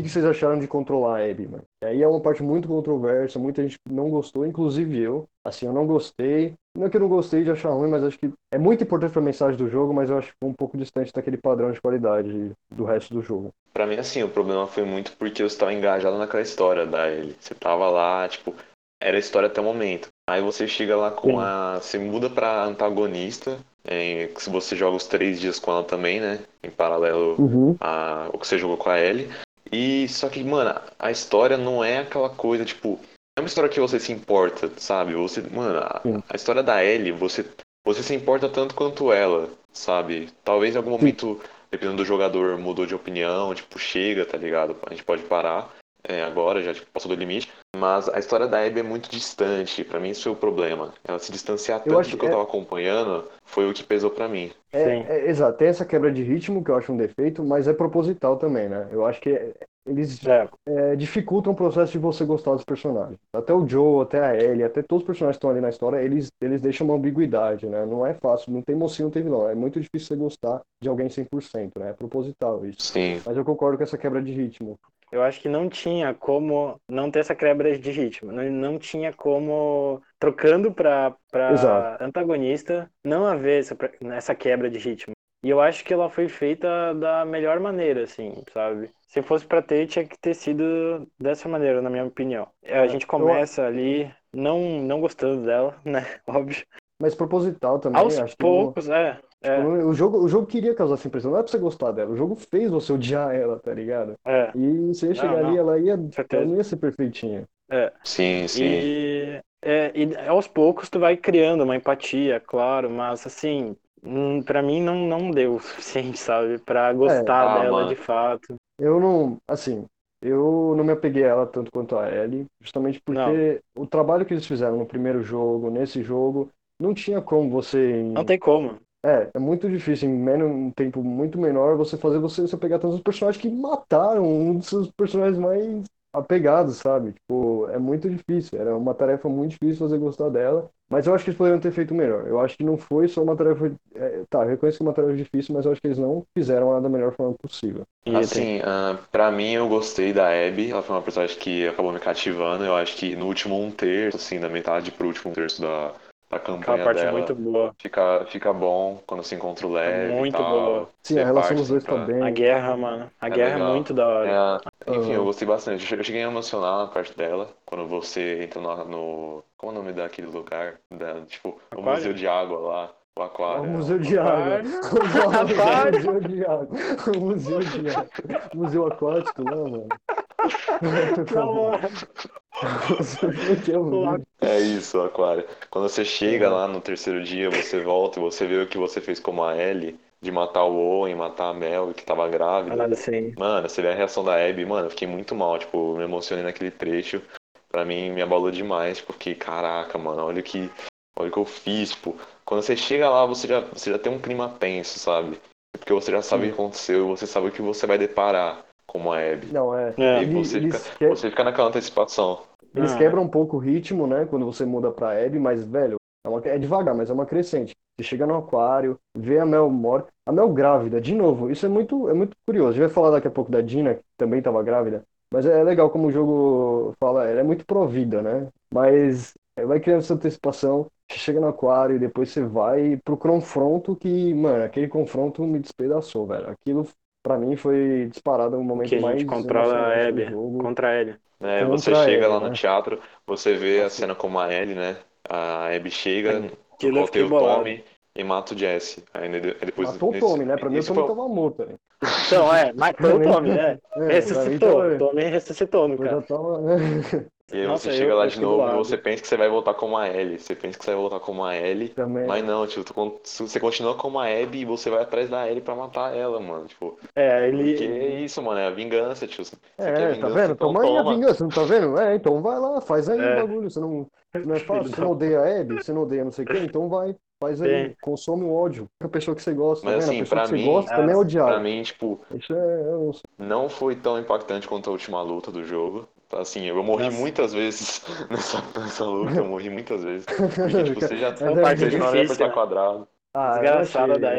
Que, que vocês acharam de controlar a Abby, mano? Aí é uma parte muito controversa, muita gente não gostou, inclusive eu. Assim, eu não gostei. Não é que eu não gostei de achar ruim, mas acho que é muito importante pra mensagem do jogo, mas eu acho que foi um pouco distante daquele padrão de qualidade do resto do jogo. Pra mim, assim, o problema foi muito porque eu estava engajado naquela história da Ellie. Você tava lá, tipo, era a história até o momento. Aí você chega lá com Sim. a. Você muda pra antagonista. é, se você joga os três dias com ela também, né? Em paralelo Uhum. a, o que você jogou com a Ellie. E só que, mano, a história não é aquela coisa, tipo, é uma história que você se importa, sabe? Você, mano, a, a história da Ellie, você, você se importa tanto quanto ela, sabe? Talvez em algum momento, dependendo do jogador, mudou de opinião, tipo, chega, tá ligado? A gente pode parar. É, agora, já tipo, passou do limite. Mas a história da Abby é muito distante. Pra mim, isso foi o problema. Ela se distanciar tanto acho do que eu que é- tava acompanhando foi o que pesou pra mim. É, Sim. é, exato, tem essa quebra de ritmo que eu acho um defeito, mas é proposital também, né? Eu acho que eles É, é, dificultam o processo de você gostar dos personagens. Até o Joe, até a Ellie, até todos os personagens que estão ali na história, eles, eles deixam uma ambiguidade, né? Não é fácil, não tem mocinho, não tem vilão. É muito difícil você gostar de alguém 100%, né? É proposital isso. Sim. Mas eu concordo com essa quebra de ritmo. Eu acho que não tinha como não ter essa quebra de ritmo. Não, não tinha como, trocando Exato. antagonista, não haver essa, essa quebra de ritmo. E eu acho que ela foi feita da melhor maneira, assim, sabe? Se fosse pra ter, tinha que ter sido dessa maneira, na minha opinião. A gente começa ali não, não gostando dela, né? Óbvio. Mas proposital também, Aos acho que não- poucos, é. é, tipo, o jogo, o jogo queria causar essa impressão, não é pra você gostar dela, o jogo fez você odiar ela, tá ligado? é, E você ia chegar não. ali, ela ia, certeza. ela não ia ser perfeitinha. Sim, sim. E, é, e aos poucos tu vai criando uma empatia, claro, mas assim, hum, pra mim não, não deu o suficiente, sabe? Pra gostar Ah, dela mano. de fato. Eu não, assim, eu não me apeguei a ela tanto quanto a Ellie, justamente porque o trabalho que eles fizeram no primeiro jogo, nesse jogo, não tinha como você. Não tem como. É, é muito difícil, em menos, um tempo muito menor, você fazer você, você pegar tantos personagens que mataram um dos seus personagens mais apegados, sabe? Tipo, é muito difícil, era uma tarefa muito difícil fazer gostar dela, mas eu acho que eles poderiam ter feito melhor. Eu acho que não foi só uma tarefa. é, tá, eu reconheço que é uma tarefa difícil, mas eu acho que eles não fizeram ela da melhor forma possível. E tem- Assim, ah, pra mim eu gostei da Abby, ela foi uma personagem que acabou me cativando. Eu acho que no último um terço, assim, da metade pro último um terço da, da aquela campanha parte dela, muito boa. fica, fica bom quando se encontra o Lev Muito e tal. boa. Sim, a relação dos dois assim, tá pra- bem. A guerra, mano. A É guerra é legal. muito da hora. É, enfim, eu gostei bastante. Eu cheguei a emocionar na parte dela, quando você entra no. no- como é o nome daquele lugar? Da, tipo, o Aquário? museu de água lá. O É aquário. o Museu de Água. O Museu de Água. O Museu de Água. O Museu Aquático lá, mano. Não, Que é. É isso, aquário. Quando você chega lá no terceiro dia, você volta e você vê o que você fez como a Ellie, de matar o Owen, matar a Mel, que tava grávida. nada assim. Mano, você vê a reação da Abby, mano, eu fiquei muito mal, tipo, me emocionei naquele trecho. Pra mim, me abalou demais, porque, caraca, mano, olha o que, olha o que eu fiz, tipo. Quando você chega lá, você já, você já tem um clima tenso, sabe? Porque você já sabe o que aconteceu, você sabe o que você vai deparar como a Abby. Não, é. É. E você eles, fica, que- você fica naquela antecipação. eles Ah, quebram um pouco o ritmo, né? Quando você muda pra Abby, mas, velho, é, uma- é devagar, mas é uma crescente. Você chega no aquário, vê a Mel morta. A Mel grávida, de novo, isso é muito, é muito curioso. A gente vai falar daqui a pouco da Dina, que também estava grávida. Mas é legal como o jogo fala, ela é muito provida, né? Mas é, vai criando essa antecipação, você chega no aquário e depois você vai pro confronto que, mano, aquele confronto me despedaçou, velho. Aquilo, pra mim, foi disparado o momento Que a mais gente controla a jogo. contra ele. né? Contra Você chega ela, lá no né? teatro, você vê a cena como a Ellie, né? A Abby chega, nocauteia o bolado. Tommy e mata o Jesse. Aí ne- depois, Matou o nesse- Tommy, né? Pra mim o Tommy foi- tava morto, né? Então, é, matou o Tommy, né? É, Ressuscitou. O Tommy ressuscitou, no caso. tava, né? E aí Nossa, você eu- chega lá eu de fiquei do novo e você pensa que você vai voltar como a Ellie. Você pensa que você vai voltar como a Ellie. Também. Mas não, tipo, tu você continua como a Abby e você vai atrás da Ellie pra matar ela, mano. Tipo, É, ele. porque é isso, mano, é a vingança, tio. Você É, tá vingança, vendo? então Toma aí a vingança, não tá vendo? É, então vai lá, faz aí É. o bagulho. Você não, não é fácil. Você não odeia a Abby, você não odeia não sei quem, então vai, faz aí, consome o ódio. A pessoa que você gosta, Mas, tá vendo? assim, a pessoa pra que você mim- gosta também é odiada. Pra mim, tipo, Isso é. é um- não foi tão impactante quanto a última luta do jogo. Assim, eu morri Nossa. muitas vezes nessa, nessa luta, eu morri muitas vezes. Porque, tipo, você já é parte já não apertar né? quadrado. Ah, Desgraçada da.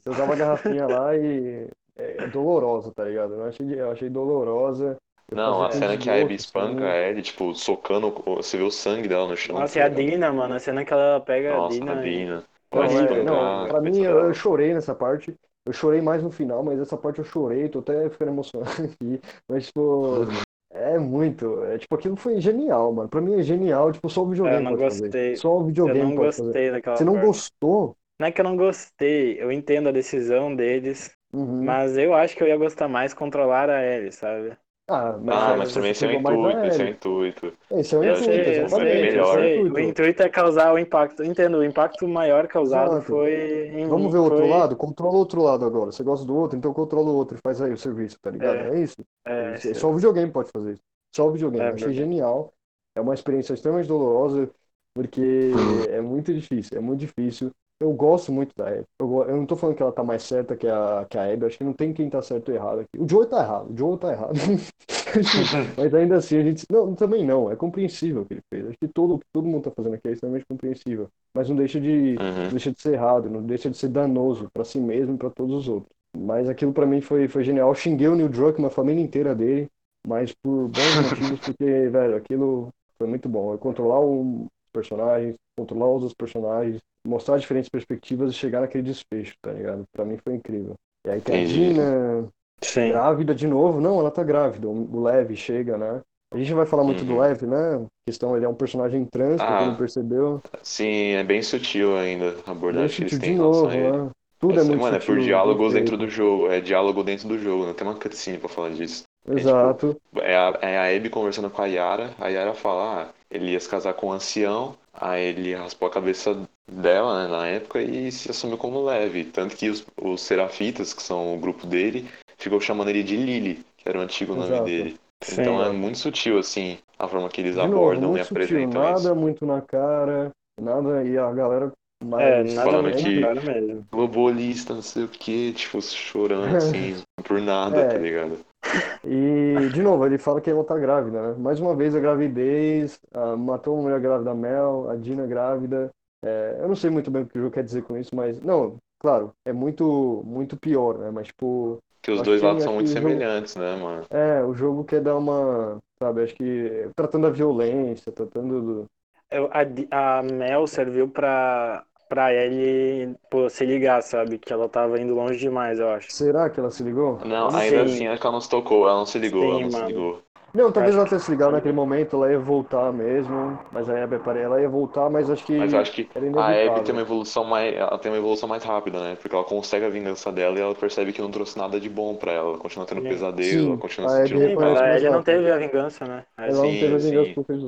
Você usava a garrafinha lá e é dolorosa, tá ligado? Eu achei, eu achei dolorosa. Eu Não, a cena que a Abby espanca assim. a Ellie, tipo, socando, você vê o sangue dela no chão. Nossa, tá e a? Dina, mano, a cena que ela pega Nossa, a Dina. a Dina. Não, Vai é, espancar não, pra mim eu, eu chorei nessa parte. Eu chorei mais no final, mas essa parte eu chorei, tô até ficando emocionado aqui. Mas, tipo, é muito. É, tipo, aquilo foi genial, mano. Pra mim é genial, tipo, só o videogame eu não pode fazer. gostei. Só o Eu videogame não pode fazer. gostei daquela Você não parte. gostou? Não é que eu não gostei, eu entendo a decisão deles, Uhum. mas eu acho que eu ia gostar mais controlar a Ellie, sabe? Ah, mas, Ah, aí mas você também esse é o intuito, esse é o intuito. Esse é o intuito, sei, eu exatamente. sei, é o intuito. O intuito é causar o impacto. Entendo, o impacto maior causado Exato. foi em Vamos mim, ver o outro foi- lado? Controla o outro lado agora. Você gosta do outro, então controla o outro e faz aí o serviço, tá ligado? É. É isso. É, Isso- Só o videogame pode fazer isso. Só o videogame. É achei verdade. genial. É uma experiência extremamente dolorosa, porque é muito difícil. É muito difícil. Eu gosto muito da Abby. Eu, eu não tô falando que ela tá mais certa que a, que a Abby. Acho que não tem quem tá certo ou errado aqui. O Joe tá errado. O Joe tá errado. Mas ainda assim, a gente. Não, também não. É compreensível o que ele fez. Acho que todo, todo mundo tá fazendo aqui é extremamente compreensível. Mas não deixa de, Uhum. não deixa de ser errado, não deixa de ser danoso pra si mesmo e pra todos os outros. Mas aquilo pra mim foi, foi genial. Eu xinguei o Neil Druckmann, a família inteira dele, mas por bons motivos, porque, velho, aquilo foi muito bom. Eu controlar os personagens, controlar os outros personagens, mostrar diferentes perspectivas e chegar naquele desfecho, tá ligado? Pra mim foi incrível. E aí tem a. Dina Sim. grávida de novo. Não, ela tá grávida. O o Lev chega, né? A gente vai falar muito do Uhum. Lev, né? A questão, ele é um personagem trans, pra quem Ah. não percebeu. Sim, é bem sutil ainda a abordagem que eles de têm relação novo, né? Tudo é Essa- muito mano, é por sutil, diálogos dentro do jogo. É diálogo dentro do jogo, não tem uma cutscene pra falar disso. Exato. É a, é a Abby conversando com a Yara. A Yara fala, ah, ele ia se casar com um ancião. Aí ele raspou a cabeça dela, né, na época, e se assumiu como leve. Tanto que os, os Serafitas, que são o grupo dele, ficou chamando ele de Lily, que era o antigo nome Exato. dele. Sim. Então é muito sutil, assim, a forma que eles De novo, abordam e muito sutil, apresentam nada isso. muito na cara, nada, e a galera mais É, nada falando muito que- mesmo. Globalista, não sei o que, tipo, chorando assim, por nada, É. tá ligado? E, de novo, ele fala que ela tá grávida, né? Mais uma vez a gravidez, ah, matou uma mulher grávida, a Mel, a Dina grávida. É, eu não sei muito bem o que o jogo quer dizer com isso, mas, não, claro, é muito, muito pior, né? Mas, tipo, Que os dois lados são muito jogo- semelhantes, né, mano? é, o jogo quer dar uma, sabe, acho que tratando a violência, tratando do, Eu- a, a Mel serviu pra, pra ele pô, se ligar, sabe? Que ela tava indo longe demais, eu acho. Será que ela se ligou? Não, Sim. ainda assim, acho que ela não se tocou, ela não se ligou, ela Sim, não se mano. ligou. Não, talvez Acho ela tenha se ligado naquele momento, ela ia voltar mesmo, mas aí a Bepare, ela ia voltar, mas acho que Mas eu acho que a. Abby tem uma evolução mais, ela tem uma evolução mais rápida, né? Porque ela consegue a vingança dela e ela percebe que não trouxe nada de bom pra ela. Ela continua tendo Sim. pesadelo, Sim, ela continua a se sentindo Sim, reconhece mas culpada. a mais Ellie não teve a vingança, né? Ela não Sim, teve a vingança sim. por ter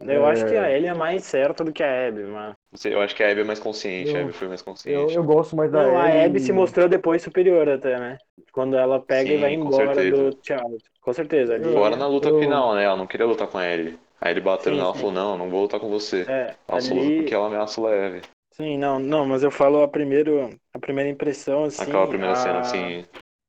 Eu acho que É. a Ellie é mais certa do que a Abby, mano. Eu acho que a Abby é mais consciente, a Eu- Abby foi mais Eu, consciente. eu gosto mais da Não, a Ellie. Abby se mostrou depois superior até, né? Quando ela pega e Sim, vai com embora certeza. do Thiago. Com certeza. Ali, Fora na luta eu- final, né? Ela não queria lutar com a Ellie. Aí ele bateu nela e falou, não, não vou lutar com você. É, Ela ali... porque ela ameaça leve. Sim, não, não, mas eu falo a, primeiro, a primeira impressão, assim... Aquela primeira a- cena, assim,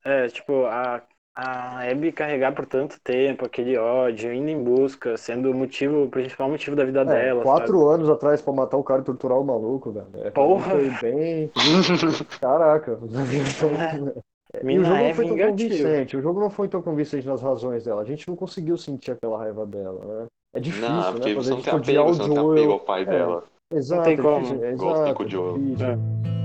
É, tipo, a, a Abby carregar por tanto tempo aquele ódio, indo em busca, sendo o motivo, o principal motivo da vida É, dela, quatro sabe? anos atrás pra matar o cara e torturar o maluco, velho. É, Porra! Foi bem. Caraca. E o jogo é não foi tão convincente. O jogo não foi tão convincente nas razões dela. A gente não conseguiu sentir aquela raiva dela, né? É difícil, não, né? porque Fazer você não tem odiar apego, você não tem apego ao pai dela. Exato, tem é como. difícil, é você tem com o exato, Joel. difícil. É.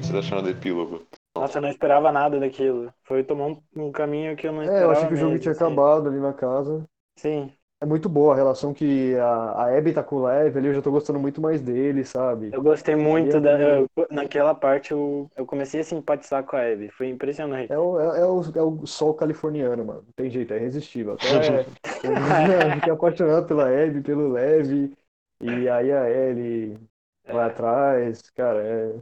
que que você tá achando do epílogo? Nossa, eu não esperava nada daquilo. Foi tomar um, um caminho que eu não É, esperava eu achei que o jogo mesmo, tinha assim. acabado ali na casa. Sim. é muito boa a relação que a, a Abby tá com o Lev ali, eu já tô gostando muito mais dele, sabe? Eu gostei muito é da. eu- naquela parte eu, eu comecei a simpatizar com a Abby. Foi impressionante. É o, é, é o, é o sol californiano, mano. Não tem jeito, é irresistível. Até eu fiquei apaixonado pela Abby, pelo Lev, e aí a Ellie vai atrás, cara, é,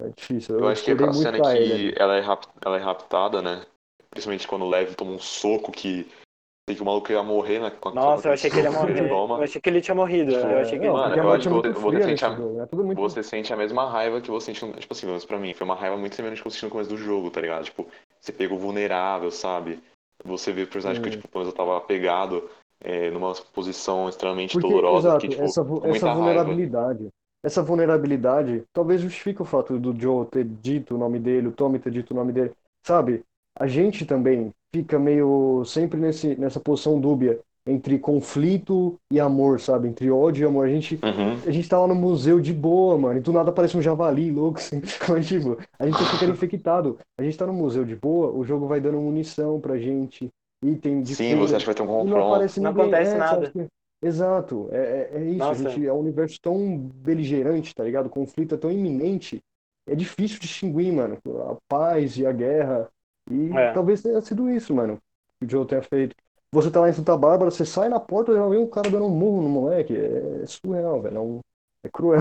é difícil. Eu acho que aquela muito cena que ela é, rap- ela é raptada, né? Principalmente quando o Lev toma um soco que. Sei que o maluco ia morrer né, com a Nossa, eu achei que ele ia morrer. Eu achei que ele tinha morrido. Eu achei que não, Mano, eu acho é que você- você fria sente a- jogo, é tudo muito... Você sente a mesma raiva que você sentiu. Tipo assim, pelo menos pra mim, foi uma raiva muito semelhante que eu senti no começo do jogo, tá ligado? Tipo, você pegou vulnerável, sabe? Você vê o personagem que, Hum. tipo, pelo menos eu tava pegado é, numa posição extremamente Porque, dolorosa, exato, que, tipo, essa, essa raiva. Essa vulnerabilidade talvez justifique o fato do Joe ter dito o nome dele, o Tommy ter dito o nome dele, sabe? A gente também fica meio sempre nesse, nessa posição dúbia entre conflito e amor, sabe? Entre ódio e amor. A gente, Uhum. a gente tá lá no museu de boa, mano, e do nada aparece um javali louco, assim. Mas, tipo, a gente tá ficando infectado. A gente tá no museu de boa, o jogo vai dando munição pra gente, item de Sim, você acha que vai ter um E não confronto. aparece Não ninguém. acontece é, nada. Exato, é, é, é isso. A gente é um universo tão beligerante, tá ligado? O conflito é tão iminente. É difícil distinguir, mano, a paz e a guerra. E É. talvez tenha sido isso, mano, que o Joe tenha feito. Você tá lá em Santa Bárbara, você sai na porta e já vem um cara dando um murro no moleque. É surreal, velho. É, um- é cruel.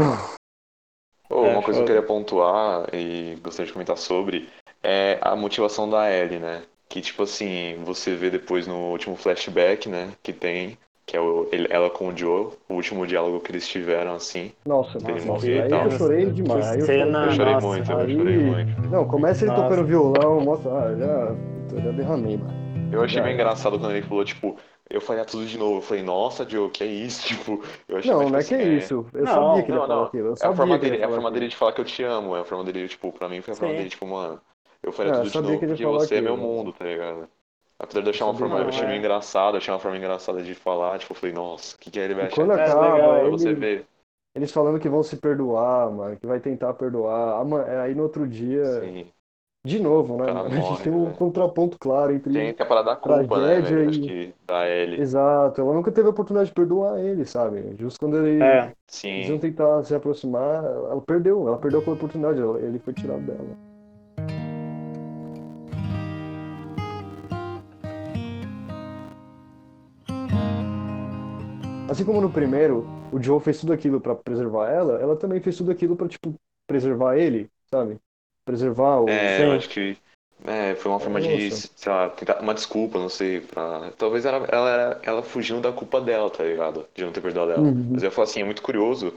É, uma coisa que eu queria pontuar e gostaria de comentar sobre é a motivação da Ellie, né? Que, tipo assim, você vê depois no último flashback, né? Que tem, que é o, ele- ela com o Joe, o último diálogo que eles tiveram, assim. Nossa, Ele nossa, e aí tal. eu chorei demais. Eu cena- Eu chorei nossa, muito, eu aí- chorei muito. Não, começa ele Nossa. tocando violão, mostra. Ah, já, já derramei, mano. Eu achei Já. bem engraçado quando ele falou, tipo, eu faria tudo de novo. Eu falei, nossa, Joe, que é isso? Tipo, eu achei Não, tipo não é assim, que é isso. Eu Não, sabia que ele Não, não. aquilo. Eu É a forma dele, é a forma aquilo. dele de falar que eu te amo. É a forma dele, tipo, pra mim foi a forma Sim. dele, tipo, mano, eu faria É, eu tudo de novo porque você é meu aquilo. mundo, tá ligado? Apesar de eu achar uma forma, eu não, achei é. meio engraçado, achei uma forma engraçada de falar, tipo, eu falei, nossa, o que que ele vai E achar quando? É, acaba, legal. Pra você ele- ver. eles falando que vão se perdoar, mano, que vai tentar perdoar. Ama- Aí no outro dia, Sim. de novo, né? mano? A gente morre, tem um velho. contraponto claro entre. Tem que a parada da culpa, né, velho? e- Acho que da Ellie. Exato, ela nunca teve a oportunidade de perdoar ele, sabe? Justo quando ele, É, eles iam Sim. tentar se aproximar, ela perdeu, ela perdeu aquela oportunidade, ele foi tirado dela. Assim como no primeiro, o Joe fez tudo aquilo pra preservar ela, ela também fez tudo aquilo pra, tipo, preservar ele, sabe? Preservar o. É, Sim. eu acho que é, foi uma forma de, sei lá, tentar uma desculpa, não sei, pra... Talvez ela, ela, ela fugindo da culpa dela, tá ligado? De não ter perdoado ela. Uhum. Mas eu falo assim, é muito curioso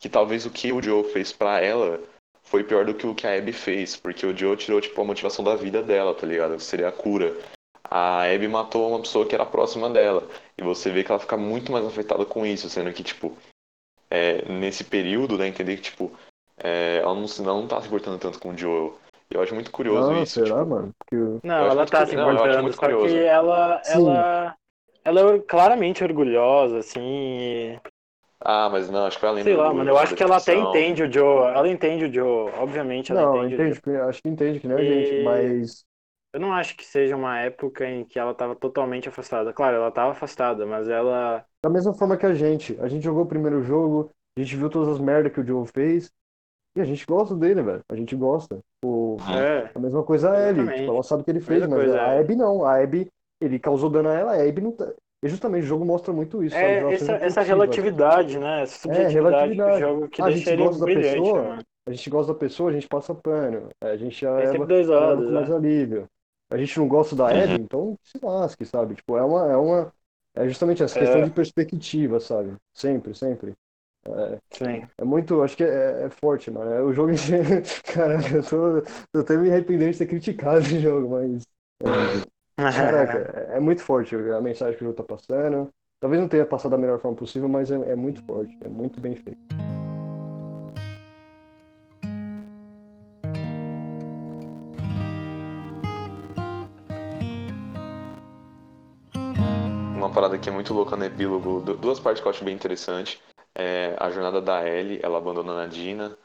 que talvez o que o Joe fez pra ela foi pior do que o que a Abby fez, porque o Joe tirou, tipo, a motivação da vida dela, tá ligado? Que seria a cura. A Abby matou uma pessoa que era próxima dela. E você vê que ela fica muito mais afetada com isso, sendo que, tipo, é, nesse período, né, entender que, tipo, é, ela, não, ela não tá se importando tanto com o Joel. E eu acho muito curioso Não, isso. será, tipo, mano? Porque Não, ela tá se importando, só curioso. que ela, Sim. ela, ela é claramente orgulhosa, assim, e- Ah, mas não, acho que foi além sei lá, mano, eu acho que ela até entende o Joe, ela entende o Joe, obviamente ela Não, entende acho que entende que nem a gente, mas Eu não acho que seja uma época em que ela tava totalmente afastada. Claro, ela tava afastada, mas ela, da mesma forma que a gente. A gente jogou o primeiro jogo, a gente viu todas as merdas que o Joe fez, e a gente gosta dele, velho. A gente gosta. O, é, a mesma coisa a Ellie, Exatamente. tipo, ela sabe o que ele fez, mas coisa, a é. Abby não. A Abby, ele causou dano a ela, a Abby não tá... E justamente o jogo mostra muito isso, é essa, essa relatividade, né, essa subjetividade do relatividade. jogo que Ah, a deixa gente ele gosta da brilhante, pessoa, mano. A gente gosta da pessoa, a gente passa pano. A gente já Tem ela, sempre dois lados, com mais né? alívio. A gente não gosta da Uhum. Abby, então se lasque, sabe? Tipo, é uma, é uma. É justamente essa É. questão de perspectiva, sabe? Sempre, sempre. Sim. É muito, acho que é, é forte, mano. É, o jogo em si, cara, eu tô, tô até me arrependendo de ter criticado esse jogo, mas. é, caraca, é, é muito forte a mensagem que o jogo tá passando. Talvez não tenha passado da melhor forma possível, mas é, é muito forte, é muito bem feito. Parada que é muito louca no epílogo, du- duas partes que eu acho bem interessante. É a jornada da Ellie, ela abandonando a Dina.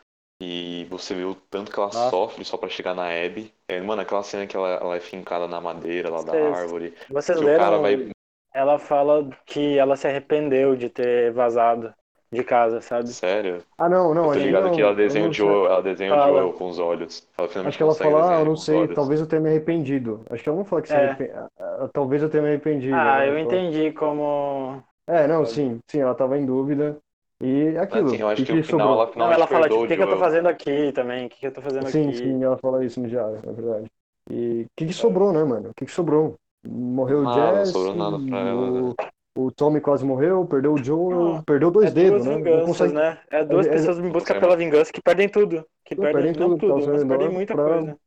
E você vê o tanto que ela Nossa. sofre só pra chegar na Abby. É, mano, aquela cena que ela, ela é fincada na madeira lá da Vocês- árvore. Vocês Que o cara leram, vai. ela fala que ela se arrependeu de ter vazado de casa, sabe? Sério? Ah, não, não, Eu tô ligado não, que ela desenha não o. Joel, ela desenha o. Joel com os olhos. Ela Acho que ela fala, ah, eu não sei, talvez eu tenha me arrependido. Acho que ela não fala que se É. arrepen- ah, ah, talvez eu tenha me arrependido. Ah, né? eu entendi como. É, não, sim, sim, ela tava em dúvida. E aquilo, Assim, eu acho o que no final sobrou? ela Não, finalmente ela fala, tipo, o que, o que eu tô fazendo aqui também? O que, que eu tô fazendo Sim, aqui? sim, ela fala isso no diário, é verdade. E o que que sobrou, né, mano? O que que sobrou? Morreu o Nada, não Jesse, sobrou nada pra ela, o, o Tommy quase morreu, perdeu o Não, perdeu dois é dedos, duas né? Não vinganças, consegue, né? É duas é- é- pessoas em busca pela vingança que perdem tudo. Que Não, perdem, tudo, tudo, mas perdem muita pra- coisa.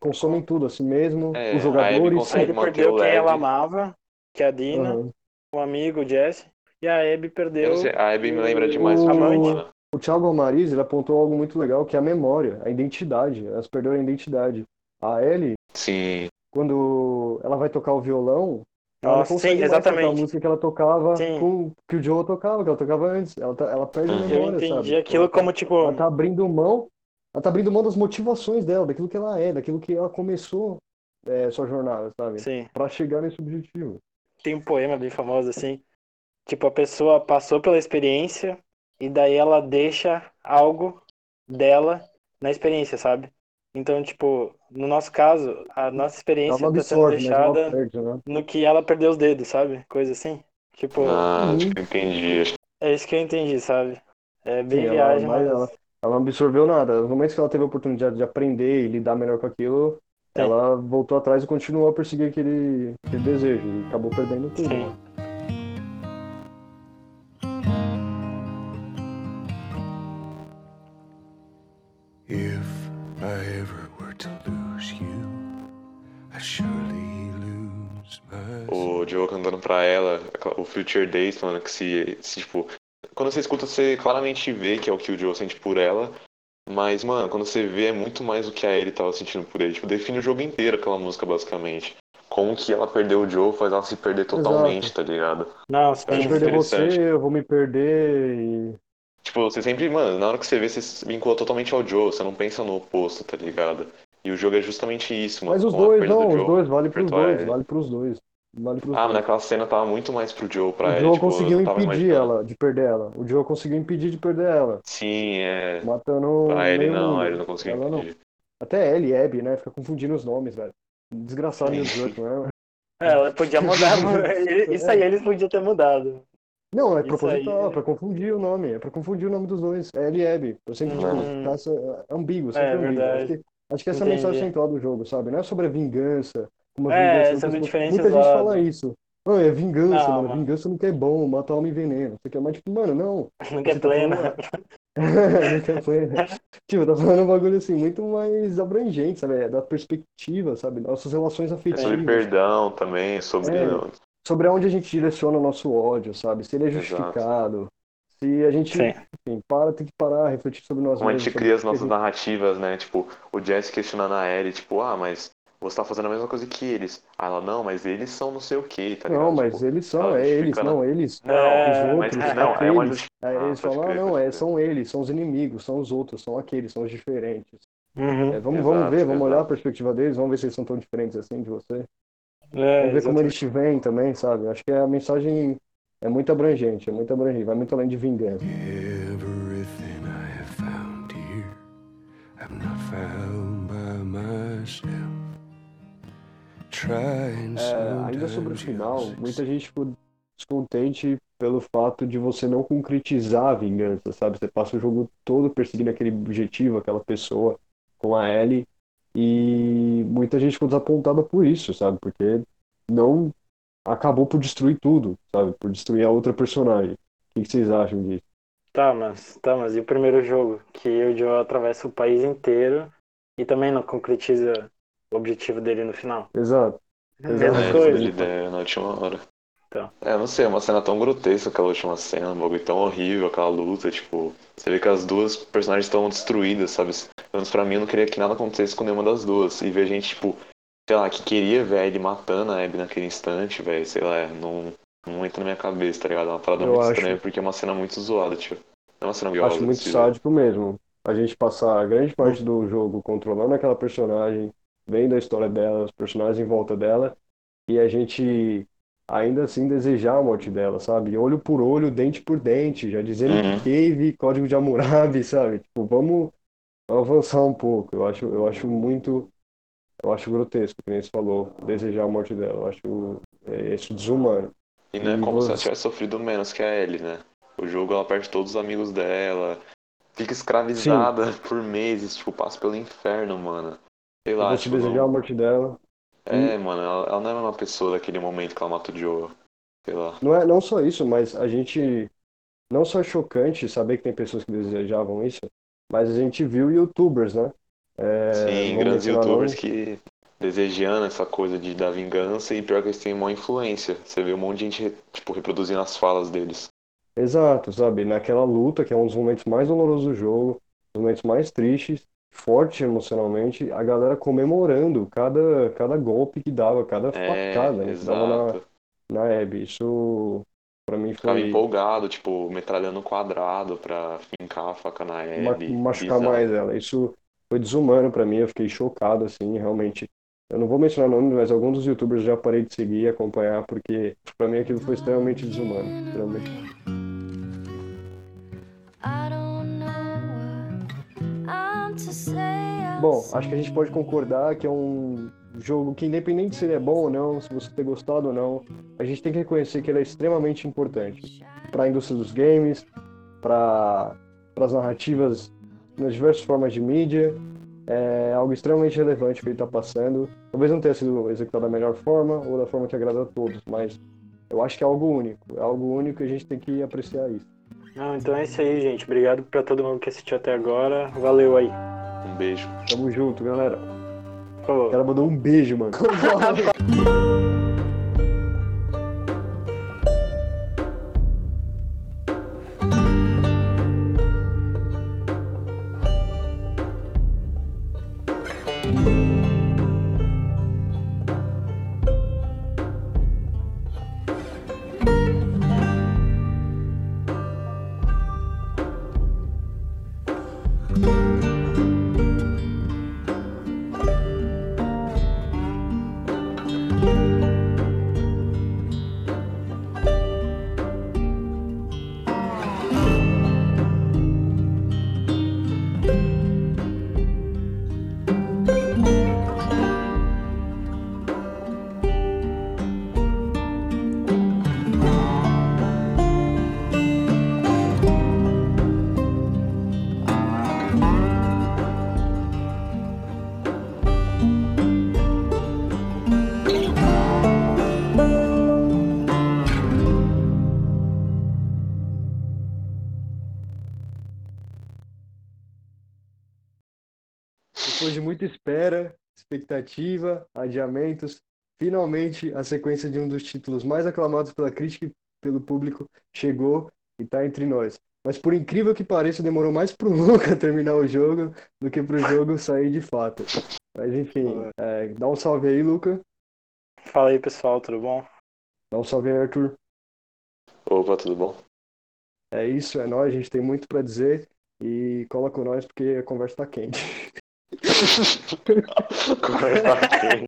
consomem tudo a si mesmo, É, os a Abby jogadores. Ele perdeu o quem ela amava, que é a Dina, Aham. o amigo, o Jesse. E a Abby Eu perdeu. sei, a Abby me lembra o- demais o-. O Thiago Amariz, ele apontou algo muito legal, que é a memória, a identidade. Elas perderam a identidade. A Ellie, Sim, quando ela vai tocar o violão, ela não Nossa, consegue sim, tocar a exatamente. música que ela tocava Sim. com que o Joe tocava, que ela tocava antes. Ela, tá- ela perde a Uhum. Eu memória, entendi sabe? aquilo Ela tá- como, tipo, Ela tá abrindo mão, ela tá abrindo mão das motivações dela, daquilo que ela é, daquilo que ela começou é, sua jornada, sabe? sim. Pra chegar nesse objetivo. tem um poema bem famoso assim. Tipo, a pessoa passou pela experiência e daí ela deixa algo dela na experiência, sabe? Então, tipo, no nosso caso, a nossa Ela experiência não tá sendo ela deixada perde, né? no que ela perdeu os dedos, sabe? Coisa assim. Tipo, ah, acho Uhum. que eu entendi. É isso que eu entendi, sabe? É bem Sim, ela- viagem, mas mas. ela- Ela não absorveu nada. Nos momentos que ela teve a oportunidade de aprender e lidar melhor com aquilo, Sim. ela voltou atrás e continuou a perseguir aquele, aquele desejo. E acabou perdendo tudo. Sim. Joel cantando pra ela, o Future Days, mano, que se, se, tipo. Quando você escuta, você claramente vê que é o que o Joel sente por ela. Mas, mano, quando você vê, é muito mais do que a ele tava sentindo por ele. Tipo, define o jogo inteiro aquela música, basicamente. Como que ela perdeu o Joel faz ela se perder totalmente, tá ligado? Não. Se eu perder você, eu vou me perder. E... Tipo, você sempre, mano, na hora que você vê, você se vincula totalmente ao Joel, você não pensa no oposto, tá ligado? E o jogo é justamente isso, mano. Mas os dois, não, os dois, vale pros dois, ele. vale pros dois. Vale Ah, mas naquela cena tava muito mais pro Joel pra O ela. Joe tipo, conseguiu não impedir imaginando. ela de perder ela. O Joe conseguiu impedir de perder ela. Sim, é. Matando. A ele não, mundo. ele não conseguiu Ela não. impedir. Até ele, Abby, né? Fica confundindo os nomes, velho. Desgraçado. Neil Druckmann, né? É, ela podia mudar. Isso aí eles podiam ter mudado. Não, é Isso proposital, aí- é pra confundir o nome, é pra confundir o nome dos dois. É L e Abby. Eu sempre digo, Hum. tá, essa- é ambíguo, sempre É, ambíguo. Acho que, acho que essa é a mensagem central do jogo, sabe? Não é sobre a vingança. Como a É, muitas- diferentes Muita gente fala isso. Não, é vingança, Não, mano. mano. Vingança nunca é bom, mata alma e veneno. Você quer mais, tipo, mano, não. Não quer Você tá plena. falando- nunca foi. Tipo, tá falando um bagulho assim, muito mais abrangente, sabe? É Da perspectiva, sabe? Nossas relações É afetivas. sobre perdão também, sobre. É. sobre aonde a gente direciona o nosso ódio, sabe? Se ele é Exato. justificado, se a gente, Sim. enfim, para, tem que parar, refletir sobre nós Como a mesmos. gente sobre cria as a nossas gente- narrativas, né? Tipo, o Jesse questionando a Ellie, tipo, ah, mas você tá fazendo a mesma coisa que eles. Ah, ela, não, mas eles são não sei o que, tá ligado? Não, mas Tipo, eles são, é eles, não, eles. Não, os é, mas outros, não, é uma aqueles. justi- Aí Ah, eles pode falam, ah, crer, não, é, são eles, são os inimigos, são os outros, são aqueles, são os diferentes. Uhum. É, vamos, Exato, vamos ver, vamos olhar a exato. perspectiva deles, vamos ver se eles são tão diferentes assim de você. É, Vamos ver como exatamente. eles te veem também, sabe? Acho que a mensagem é muito abrangente, é muito abrangente, vai muito além de vingança. Everything I have found here, I've not found by myself. É, ainda sobre o final, muita gente ficou descontente pelo fato de você não concretizar a vingança, sabe? Você passa o jogo todo perseguindo aquele objetivo, aquela pessoa com a Ellie, e muita gente ficou desapontada por isso, sabe? Porque não acabou por destruir tudo, sabe? Por destruir a outra personagem. O que que vocês acham disso? Tá, mas, tá, mas e o primeiro jogo? Que o Joe atravessa o país inteiro e também não concretiza o objetivo dele no final. Exato. Mesma Exato. É, coisa. ideia na última hora. Então. É, não sei, é uma cena tão grotesca aquela última cena, um bagulho tão horrível, aquela luta, tipo, você vê que as duas personagens estão destruídas, sabe? Pelo menos pra mim eu não queria que nada acontecesse com nenhuma das duas. E ver gente, tipo, sei lá, que queria ver a Ellie matando a Abby naquele instante, velho, sei lá, não, não entra na minha cabeça, tá ligado? É uma parada Eu muito acho- estranha porque é uma cena muito zoada, tio. Não é uma cena Eu viosa. acho muito desse sádico mesmo. A gente passar grande parte do jogo controlando aquela personagem, vendo a história dela, os personagens em volta dela, e a gente ainda assim desejar a morte dela, sabe? Olho por olho, dente por dente, já dizendo Uhum. Cave, Código de Hammurabi, sabe? Tipo, vamos avançar um pouco. Eu acho, eu acho muito, eu acho grotesco, que nem você falou, desejar a morte dela. Eu acho é, isso desumano. E não é como se ela tivesse sofrido menos que a Ellie, né? O jogo ela perde todos os amigos dela, fica escravizada por meses, tipo, passa pelo inferno, mano. Sei lá, Você tipo, desejar não- a morte dela. É, mano, ela, ela não é uma pessoa daquele momento que ela mata o Joe. Sei lá. Não é não só isso, mas a gente não só é chocante saber que tem pessoas que desejavam isso, mas a gente viu YouTubers, né? É, Sim, vou grandes youtubers que desejando essa coisa de dar vingança e pior que eles têm uma influência. Você vê um monte de gente, tipo, reproduzindo as falas deles. Exato, sabe? Naquela luta, que é um dos momentos mais dolorosos do jogo, um dos momentos mais tristes, forte emocionalmente, a galera comemorando cada, cada golpe que dava, cada É, facada, né, que dava na, na Abby. Isso, pra mim, Ficava foi empolgado, tipo, metralhando quadrado pra fincar a faca na ma- Abby. machucar Bizarro. mais ela. Isso foi desumano pra mim, eu fiquei chocado, assim, realmente. Eu não vou mencionar nomes, mas alguns dos youtubers já parei de seguir e acompanhar, porque pra mim aquilo foi extremamente desumano. Extremamente. I Bom, acho que a gente pode concordar que é um jogo que, independente se ele é bom ou não, se você ter gostado ou não, a gente tem que reconhecer que ele é extremamente importante para a indústria dos games, para as narrativas nas diversas formas de mídia. É algo extremamente relevante que ele está passando. Talvez não tenha sido executado da melhor forma ou da forma que agrada a todos, mas eu acho que é algo único. É algo único e a gente tem que apreciar isso. Não, então é isso aí, gente. Obrigado pra todo mundo que assistiu até agora. Valeu aí. Um beijo. Tamo junto, galera. Por favor. O cara mandou um beijo, mano. expectativa, adiamentos, finalmente a sequência de um dos títulos mais aclamados pela crítica e pelo público chegou e está entre nós. Mas por incrível que pareça, demorou mais pro Luca terminar o jogo do que pro jogo sair de fato. Mas enfim, é, dá um salve aí, Luca. Fala aí, pessoal, tudo bom? Dá um salve aí, Arthur. Opa, tudo bom? É isso, é nóis, a gente tem muito para dizer e cola com nós porque a conversa tá quente. Conversa quente.